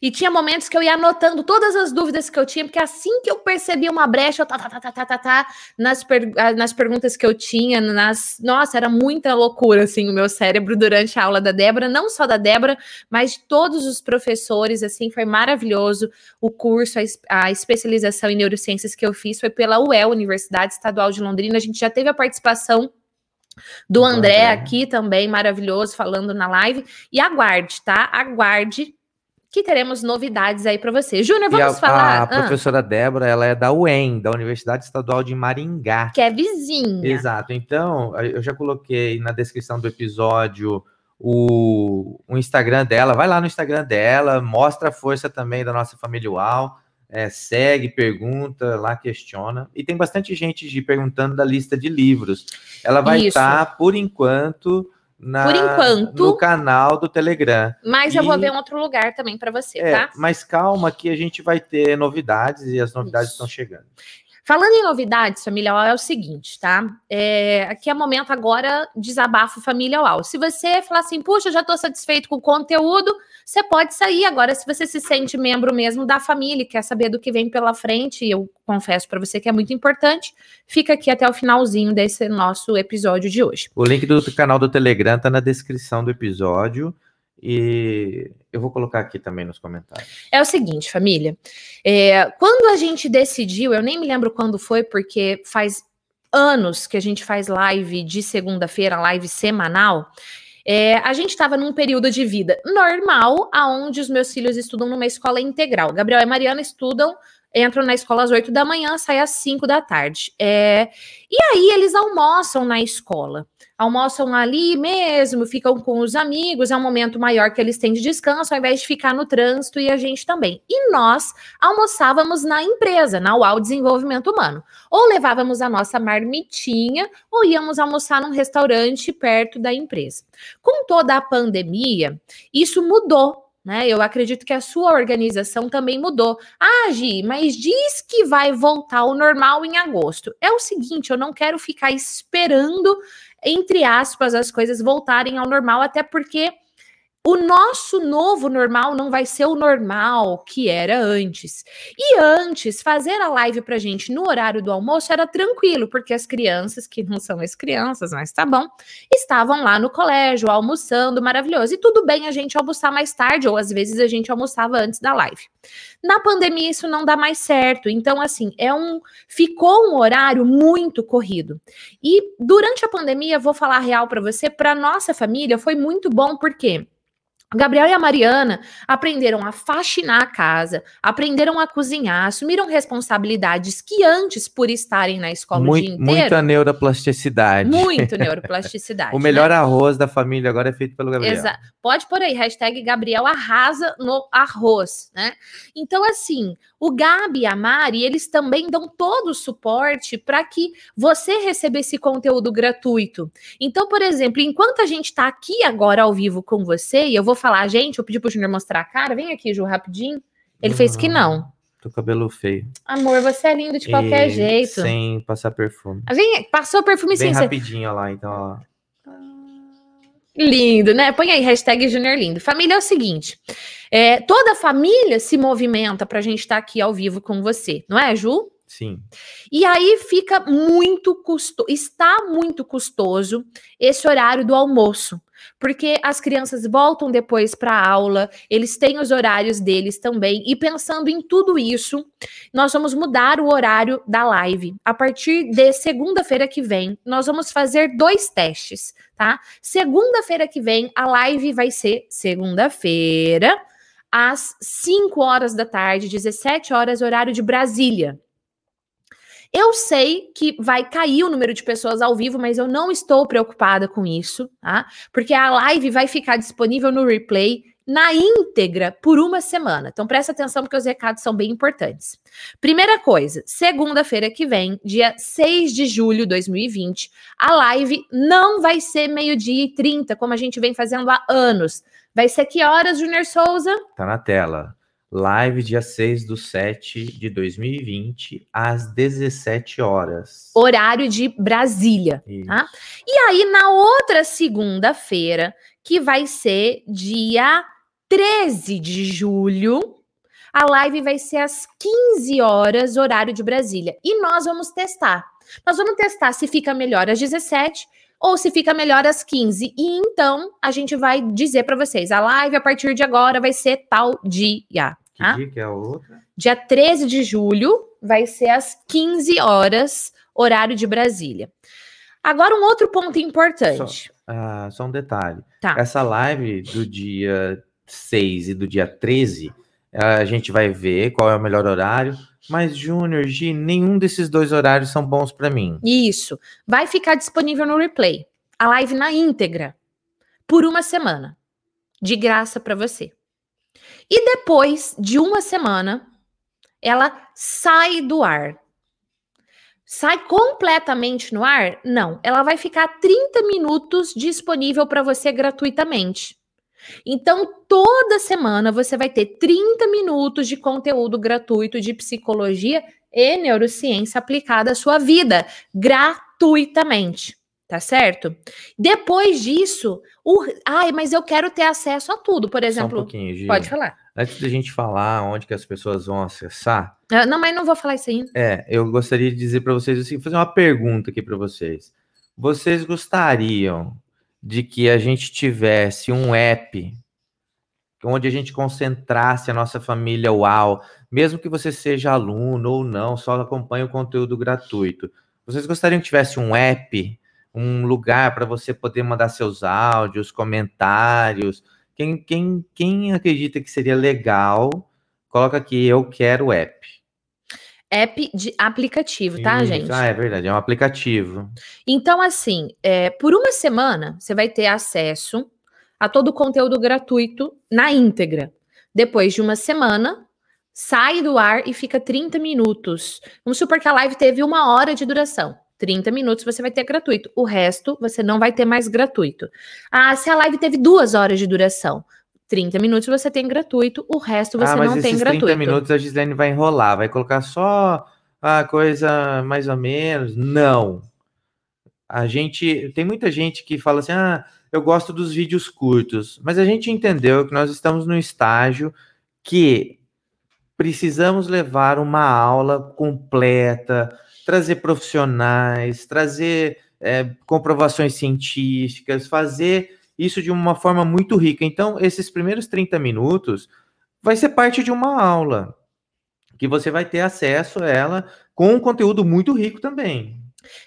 E tinha momentos que eu ia anotando todas as dúvidas que eu tinha, porque assim que eu percebia uma brecha, eu tá, tá, tá, tá, tá, tá, tá nas, per, nas perguntas que eu tinha, nas. Nossa, era muita loucura, assim, o meu cérebro durante a aula da Débora, não só da Débora, mas de todos os professores, assim, foi maravilhoso. O curso, a, a especialização em neurociências que eu fiz foi pela UEL, Universidade Estadual de Londrina. A gente já teve a participação do André aqui também, maravilhoso, falando na live. E aguarde, tá? Aguarde que teremos novidades aí para você. Júnior, vamos a, falar. A professora ah. Débora, ela é da UEM, da Universidade Estadual de Maringá. Que é vizinha. Exato. Então, eu já coloquei na descrição do episódio o, o Instagram dela. Vai lá no Instagram dela, mostra a força também da nossa família UAU. é, segue, pergunta, lá questiona. E tem bastante gente de perguntando da lista de livros. Ela vai estar, tá, por enquanto, na, por enquanto, no canal do Telegram. Mas e, eu vou ver um outro lugar também para você, é, tá? Mas calma que a gente vai ter novidades e as novidades Isso. estão chegando. Falando em novidades, família UAU, é o seguinte, tá? É, aqui é momento agora, desabafo família UAU. Se você falar assim, puxa, já estou satisfeito com o conteúdo, você pode sair. Agora, se você se sente membro mesmo da família e quer saber do que vem pela frente, eu confesso para você que é muito importante, fica aqui até o finalzinho desse nosso episódio de hoje. O link do canal do Telegram tá na descrição do episódio. E eu vou colocar aqui também nos comentários. É o seguinte, família. É, quando a gente decidiu, eu nem me lembro quando foi, porque faz anos que a gente faz live de segunda-feira, live semanal. É, a gente estava num período de vida normal, aonde os meus filhos estudam numa escola integral. Gabriel e Mariana estudam entram na escola às 8 da manhã, saem às 5 da tarde. É, e aí eles almoçam na escola almoçam ali mesmo, ficam com os amigos, é um momento maior que eles têm de descanso, ao invés de ficar no trânsito e a gente também. E nós almoçávamos na empresa, na UAU Desenvolvimento Humano. Ou levávamos a nossa marmitinha, ou íamos almoçar num restaurante perto da empresa. Com toda a pandemia, isso mudou né? Eu acredito que a sua organização também mudou. Ah, Gi, mas diz que vai voltar ao normal em agosto. É o seguinte, eu não quero ficar esperando entre aspas, as coisas voltarem ao normal, até porque o nosso novo normal não vai ser o normal que era antes. E antes, fazer a live pra gente no horário do almoço era tranquilo, porque as crianças, que não são as crianças, mas tá bom, estavam lá no colégio, almoçando, maravilhoso. E tudo bem a gente almoçar mais tarde, ou às vezes a gente almoçava antes da live. Na pandemia, isso não dá mais certo. Então, assim, é um. Ficou um horário muito corrido. E durante a pandemia, vou falar real para você, para nossa família foi muito bom, porque Gabriel e a Mariana aprenderam a faxinar a casa, aprenderam a cozinhar, assumiram responsabilidades que antes, por estarem na escola Muito, o dia inteiro... Muita neuroplasticidade. Muito neuroplasticidade. o melhor né? arroz da família agora é feito pelo Gabriel. Exato. Pode por aí, hashtag Gabriel arrasa no arroz, né? Então, assim, o Gabi e a Mari, eles também dão todo o suporte para que você receba esse conteúdo gratuito. Então, por exemplo, enquanto a gente está aqui agora ao vivo com você, e eu vou falar, gente, eu pedi pro Junior mostrar a cara. Vem aqui, Ju, rapidinho. Ele fez que não. Tô cabelo feio. Amor, você é lindo de qualquer e jeito. Sem passar perfume. Ah, vem, passou perfume Bem sim. rapidinho, ó lá, então, ó. Lindo, né? Põe aí, hashtag Junior Lindo. Família é o seguinte: é, toda família se movimenta pra gente estar tá aqui ao vivo com você, não é, Ju? Sim. E aí fica muito custoso, está muito custoso esse horário do almoço, porque as crianças voltam depois para a aula, eles têm os horários deles também, e pensando em tudo isso, nós vamos mudar o horário da live. A partir de segunda-feira que vem, nós vamos fazer dois testes, tá? Segunda-feira que vem, a live vai ser segunda-feira, às 5 horas da tarde, 17 horas, horário de Brasília. Eu sei que vai cair o número de pessoas ao vivo, mas eu não estou preocupada com isso, tá? Porque a live vai ficar disponível no replay na íntegra por uma semana. Então presta atenção porque os recados são bem importantes. Primeira coisa, segunda-feira que vem, dia 6 de julho de 2020, a live não vai ser meio-dia e 30, como a gente vem fazendo há anos. Vai ser que horas, Junior Souza? Tá na tela. Live dia 6 do 7 de 2020, às 17 horas. Horário de Brasília. Tá? E aí, na outra segunda-feira, que vai ser dia 13 de julho, a live vai ser às 15 horas, horário de Brasília. E nós vamos testar. Nós vamos testar se fica melhor às 17 ou se fica melhor às 15. E então a gente vai dizer para vocês: a live a partir de agora vai ser tal dia. Que tá? dia que é a outra? Dia 13 de julho vai ser às 15 horas, horário de Brasília. Agora, um outro ponto importante. Só, uh, só um detalhe. Tá. Essa live do dia 6 e do dia 13, a gente vai ver qual é o melhor horário. Mas, Júnior, G, nenhum desses dois horários são bons para mim. Isso. Vai ficar disponível no replay. A live na íntegra. Por uma semana. De graça para você. E depois de uma semana, ela sai do ar. Sai completamente no ar? Não, ela vai ficar 30 minutos disponível para você gratuitamente. Então, toda semana você vai ter 30 minutos de conteúdo gratuito de psicologia e neurociência aplicada à sua vida, gratuitamente. Tá certo? Depois disso, o... ai, mas eu quero ter acesso a tudo, por exemplo. Um pode falar. Antes da gente falar onde que as pessoas vão acessar. Ah, não, mas não vou falar isso ainda. É, eu gostaria de dizer para vocês assim, fazer uma pergunta aqui para vocês. Vocês gostariam de que a gente tivesse um app onde a gente concentrasse a nossa família UAU, mesmo que você seja aluno ou não, só acompanhe o conteúdo gratuito. Vocês gostariam que tivesse um app, um lugar para você poder mandar seus áudios, comentários? Quem, quem, quem acredita que seria legal, coloca aqui, eu quero app. App de aplicativo, tá, Isso. gente? Ah, é verdade, é um aplicativo. Então, assim, é, por uma semana, você vai ter acesso a todo o conteúdo gratuito na íntegra. Depois de uma semana, sai do ar e fica 30 minutos. Vamos supor que a live teve uma hora de duração. 30 minutos você vai ter gratuito. O resto você não vai ter mais gratuito. Ah, se a live teve duas horas de duração. 30 minutos você tem gratuito, o resto você ah, não tem gratuito. 30 minutos a Gislaine vai enrolar, vai colocar só a coisa mais ou menos. Não. A gente. Tem muita gente que fala assim: ah, eu gosto dos vídeos curtos, mas a gente entendeu que nós estamos no estágio que precisamos levar uma aula completa, trazer profissionais, trazer é, comprovações científicas, fazer isso de uma forma muito rica. Então, esses primeiros 30 minutos vai ser parte de uma aula que você vai ter acesso a ela com um conteúdo muito rico também.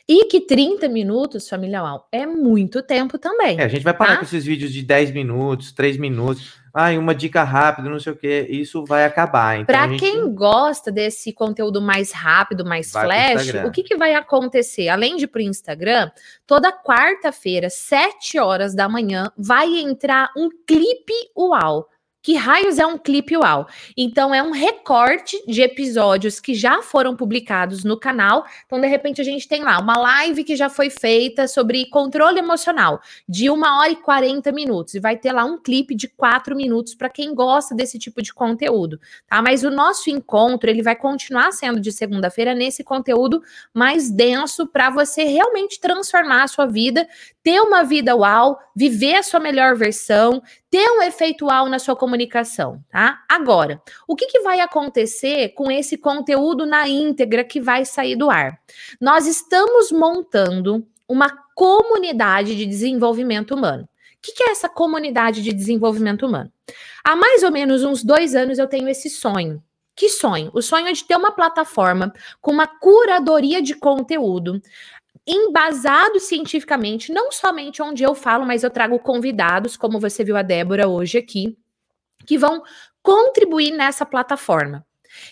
E que 30 minutos, família é muito tempo também. É, a gente vai parar tá? com esses vídeos de 10 minutos, 3 minutos. Ah, uma dica rápida, não sei o que. Isso vai acabar. Então, Para gente... quem gosta desse conteúdo mais rápido, mais vai flash, o que, que vai acontecer? Além de para o Instagram, toda quarta-feira, 7 horas da manhã, vai entrar um clipe UAU que raios é um clipe UAU? Então, é um recorte de episódios que já foram publicados no canal. Então, de repente, a gente tem lá uma live que já foi feita sobre controle emocional, de uma hora e 40 minutos. E vai ter lá um clipe de quatro minutos para quem gosta desse tipo de conteúdo, tá? Mas o nosso encontro, ele vai continuar sendo de segunda-feira nesse conteúdo mais denso para você realmente transformar a sua vida, ter uma vida UAU, viver a sua melhor versão, ter um efeito UAU na sua comunicação, tá? Agora, o que, que vai acontecer com esse conteúdo na íntegra que vai sair do ar? Nós estamos montando uma comunidade de desenvolvimento humano. O que, que é essa comunidade de desenvolvimento humano? Há mais ou menos uns dois anos eu tenho esse sonho. Que sonho? O sonho é de ter uma plataforma com uma curadoria de conteúdo, embasado cientificamente, não somente onde eu falo, mas eu trago convidados, como você viu a Débora hoje aqui, que vão contribuir nessa plataforma.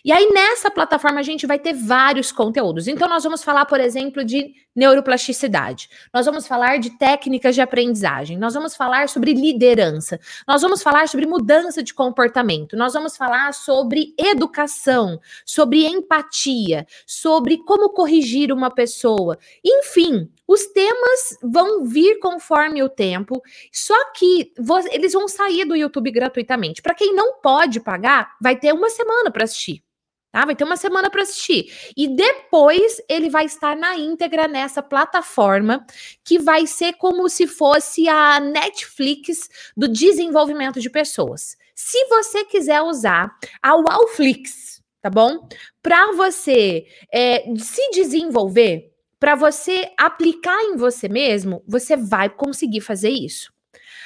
E aí, nessa plataforma, a gente vai ter vários conteúdos. Então, nós vamos falar, por exemplo, de neuroplasticidade. Nós vamos falar de técnicas de aprendizagem. Nós vamos falar sobre liderança. Nós vamos falar sobre mudança de comportamento. Nós vamos falar sobre educação, sobre empatia, sobre como corrigir uma pessoa. Enfim, os temas vão vir conforme o tempo, só que eles vão sair do YouTube gratuitamente. Para quem não pode pagar, vai ter uma semana para assistir. Tá? Vai ter uma semana para assistir. E depois ele vai estar na íntegra nessa plataforma, que vai ser como se fosse a Netflix do desenvolvimento de pessoas. Se você quiser usar a Wowflix, tá bom? Para você é, se desenvolver, para você aplicar em você mesmo, você vai conseguir fazer isso.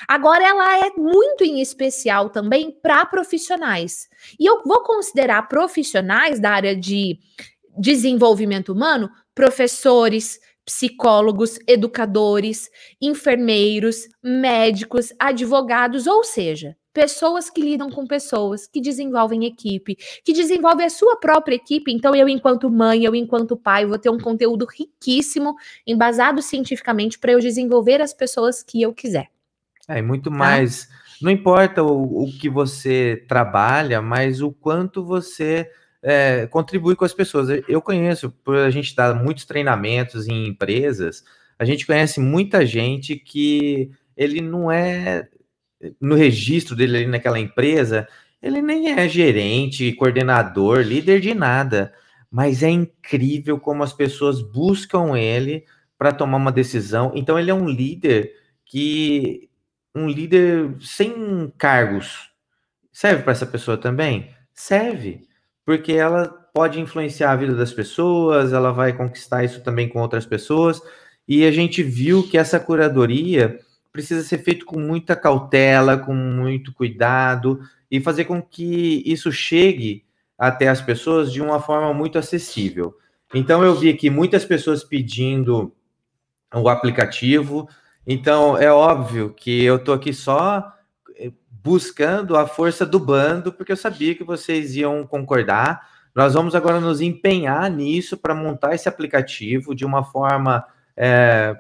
Agora, ela é muito em especial também para profissionais. E eu vou considerar profissionais da área de desenvolvimento humano professores, psicólogos, educadores, enfermeiros, médicos, advogados, ou seja, pessoas que lidam com pessoas, que desenvolvem equipe, que desenvolvem a sua própria equipe. Então, eu, enquanto mãe, eu, enquanto pai, vou ter um conteúdo riquíssimo, embasado cientificamente, para eu desenvolver as pessoas que eu quiser. É, muito tá? mais. Não importa o, o que você trabalha, mas o quanto você é, contribui com as pessoas. Eu conheço, por a gente dar muitos treinamentos em empresas, a gente conhece muita gente que ele não é no registro dele ali naquela empresa, ele nem é gerente, coordenador, líder de nada, mas é incrível como as pessoas buscam ele para tomar uma decisão. Então ele é um líder que um líder sem cargos. Serve para essa pessoa também? Serve, porque ela pode influenciar a vida das pessoas, ela vai conquistar isso também com outras pessoas. E a gente viu que essa curadoria precisa ser feito com muita cautela, com muito cuidado e fazer com que isso chegue até as pessoas de uma forma muito acessível. Então eu vi aqui muitas pessoas pedindo o aplicativo. Então é óbvio que eu estou aqui só eh, buscando a força do bando, porque eu sabia que vocês iam concordar. Nós vamos agora nos empenhar nisso para montar esse aplicativo de uma forma é,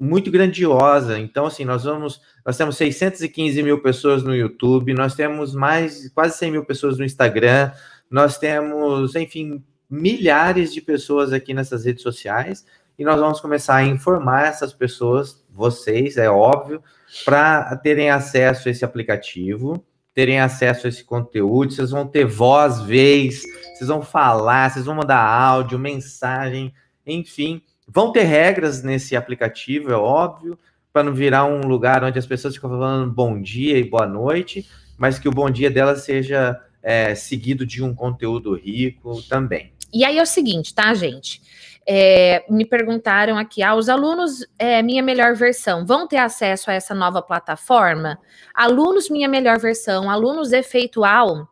muito grandiosa. Então, assim, nós vamos, nós temos 615 mil pessoas no YouTube, nós temos mais, quase 100 mil pessoas no Instagram, nós temos, enfim, milhares de pessoas aqui nessas redes sociais, e nós vamos começar a informar essas pessoas, vocês, é óbvio, para terem acesso a esse aplicativo, terem acesso a esse conteúdo, vocês vão ter voz, vez, vocês vão falar, vocês vão mandar áudio, mensagem, enfim, Vão ter regras nesse aplicativo, é óbvio, para não virar um lugar onde as pessoas ficam falando bom dia e boa noite, mas que o bom dia delas seja é, seguido de um conteúdo rico também. E aí é o seguinte, tá, gente? É, me perguntaram aqui: ah, os alunos é, Minha Melhor Versão vão ter acesso a essa nova plataforma? Alunos Minha Melhor Versão, alunos Efeitual,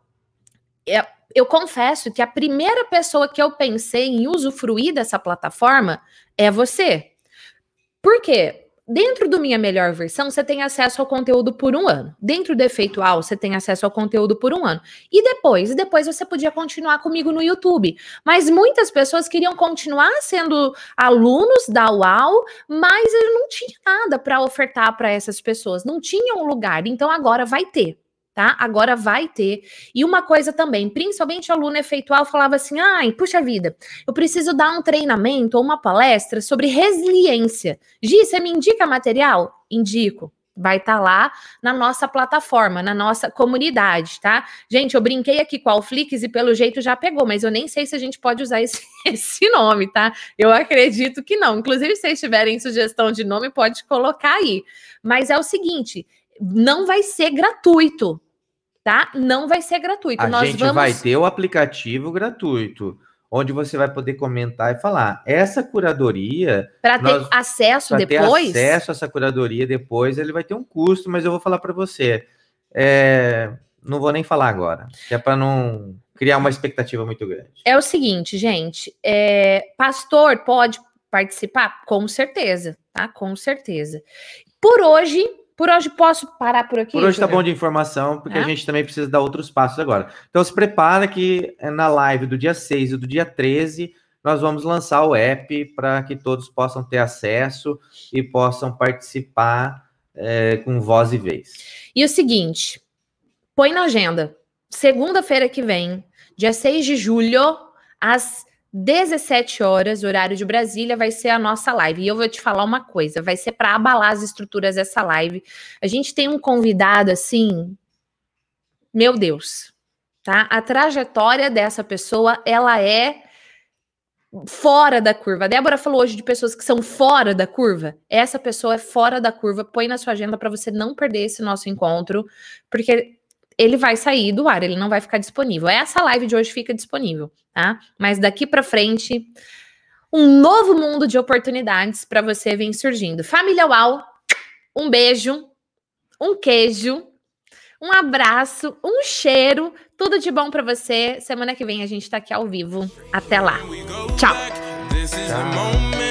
é, eu confesso que a primeira pessoa que eu pensei em usufruir dessa plataforma é você. Por quê? Dentro do Minha Melhor Versão, você tem acesso ao conteúdo por um ano. Dentro do Efeitual, você tem acesso ao conteúdo por um ano. E depois? Depois você podia continuar comigo no YouTube. Mas muitas pessoas queriam continuar sendo alunos da UAU, mas eu não tinha nada para ofertar para essas pessoas. Não tinha um lugar. Então agora vai ter tá? Agora vai ter. E uma coisa também, principalmente aluno efeitual falava assim: ai, puxa vida, eu preciso dar um treinamento ou uma palestra sobre resiliência. Gi, você me indica material? Indico. Vai estar tá lá na nossa plataforma, na nossa comunidade, tá? Gente, eu brinquei aqui com a Alflix e pelo jeito já pegou, mas eu nem sei se a gente pode usar esse, esse nome, tá? Eu acredito que não. Inclusive, se vocês tiverem sugestão de nome, pode colocar aí. Mas é o seguinte: não vai ser gratuito, tá? Não vai ser gratuito. A Nós gente vamos... vai ter o aplicativo gratuito, onde você vai poder comentar e falar. Essa curadoria. Para ter nós, acesso depois? Ter acesso a essa curadoria depois, ele vai ter um custo, mas eu vou falar para você. É, não vou nem falar agora, que é para não criar uma expectativa muito grande. É o seguinte, gente. É, pastor pode participar? Com certeza, tá? Com certeza. Por hoje, por hoje posso parar por aqui? Por hoje tá bom de informação, porque é? a gente também precisa dar outros passos agora. Então se prepara que é na live do dia 6 e do dia 13 nós vamos lançar o app para que todos possam ter acesso e possam participar é, com voz e vez. E o seguinte, põe na agenda. Segunda-feira que vem, dia 6 de julho, às 17 horas, horário de Brasília, vai ser a nossa live. E eu vou te falar uma coisa: vai ser para abalar as estruturas dessa live. A gente tem um convidado assim, meu Deus, tá? A trajetória dessa pessoa, ela é fora da curva. A Débora falou hoje de pessoas que são fora da curva. Essa pessoa é fora da curva. Põe na sua agenda para você não perder esse nosso encontro, porque ele vai sair do ar, ele não vai ficar disponível. Essa live de hoje fica disponível, tá? Mas daqui para frente, um novo mundo de oportunidades para você vem surgindo. Família UAU, um beijo, um queijo, um abraço, um cheiro, tudo de bom para você. Semana que vem a gente tá aqui ao vivo. Até lá. Tchau. Tchau.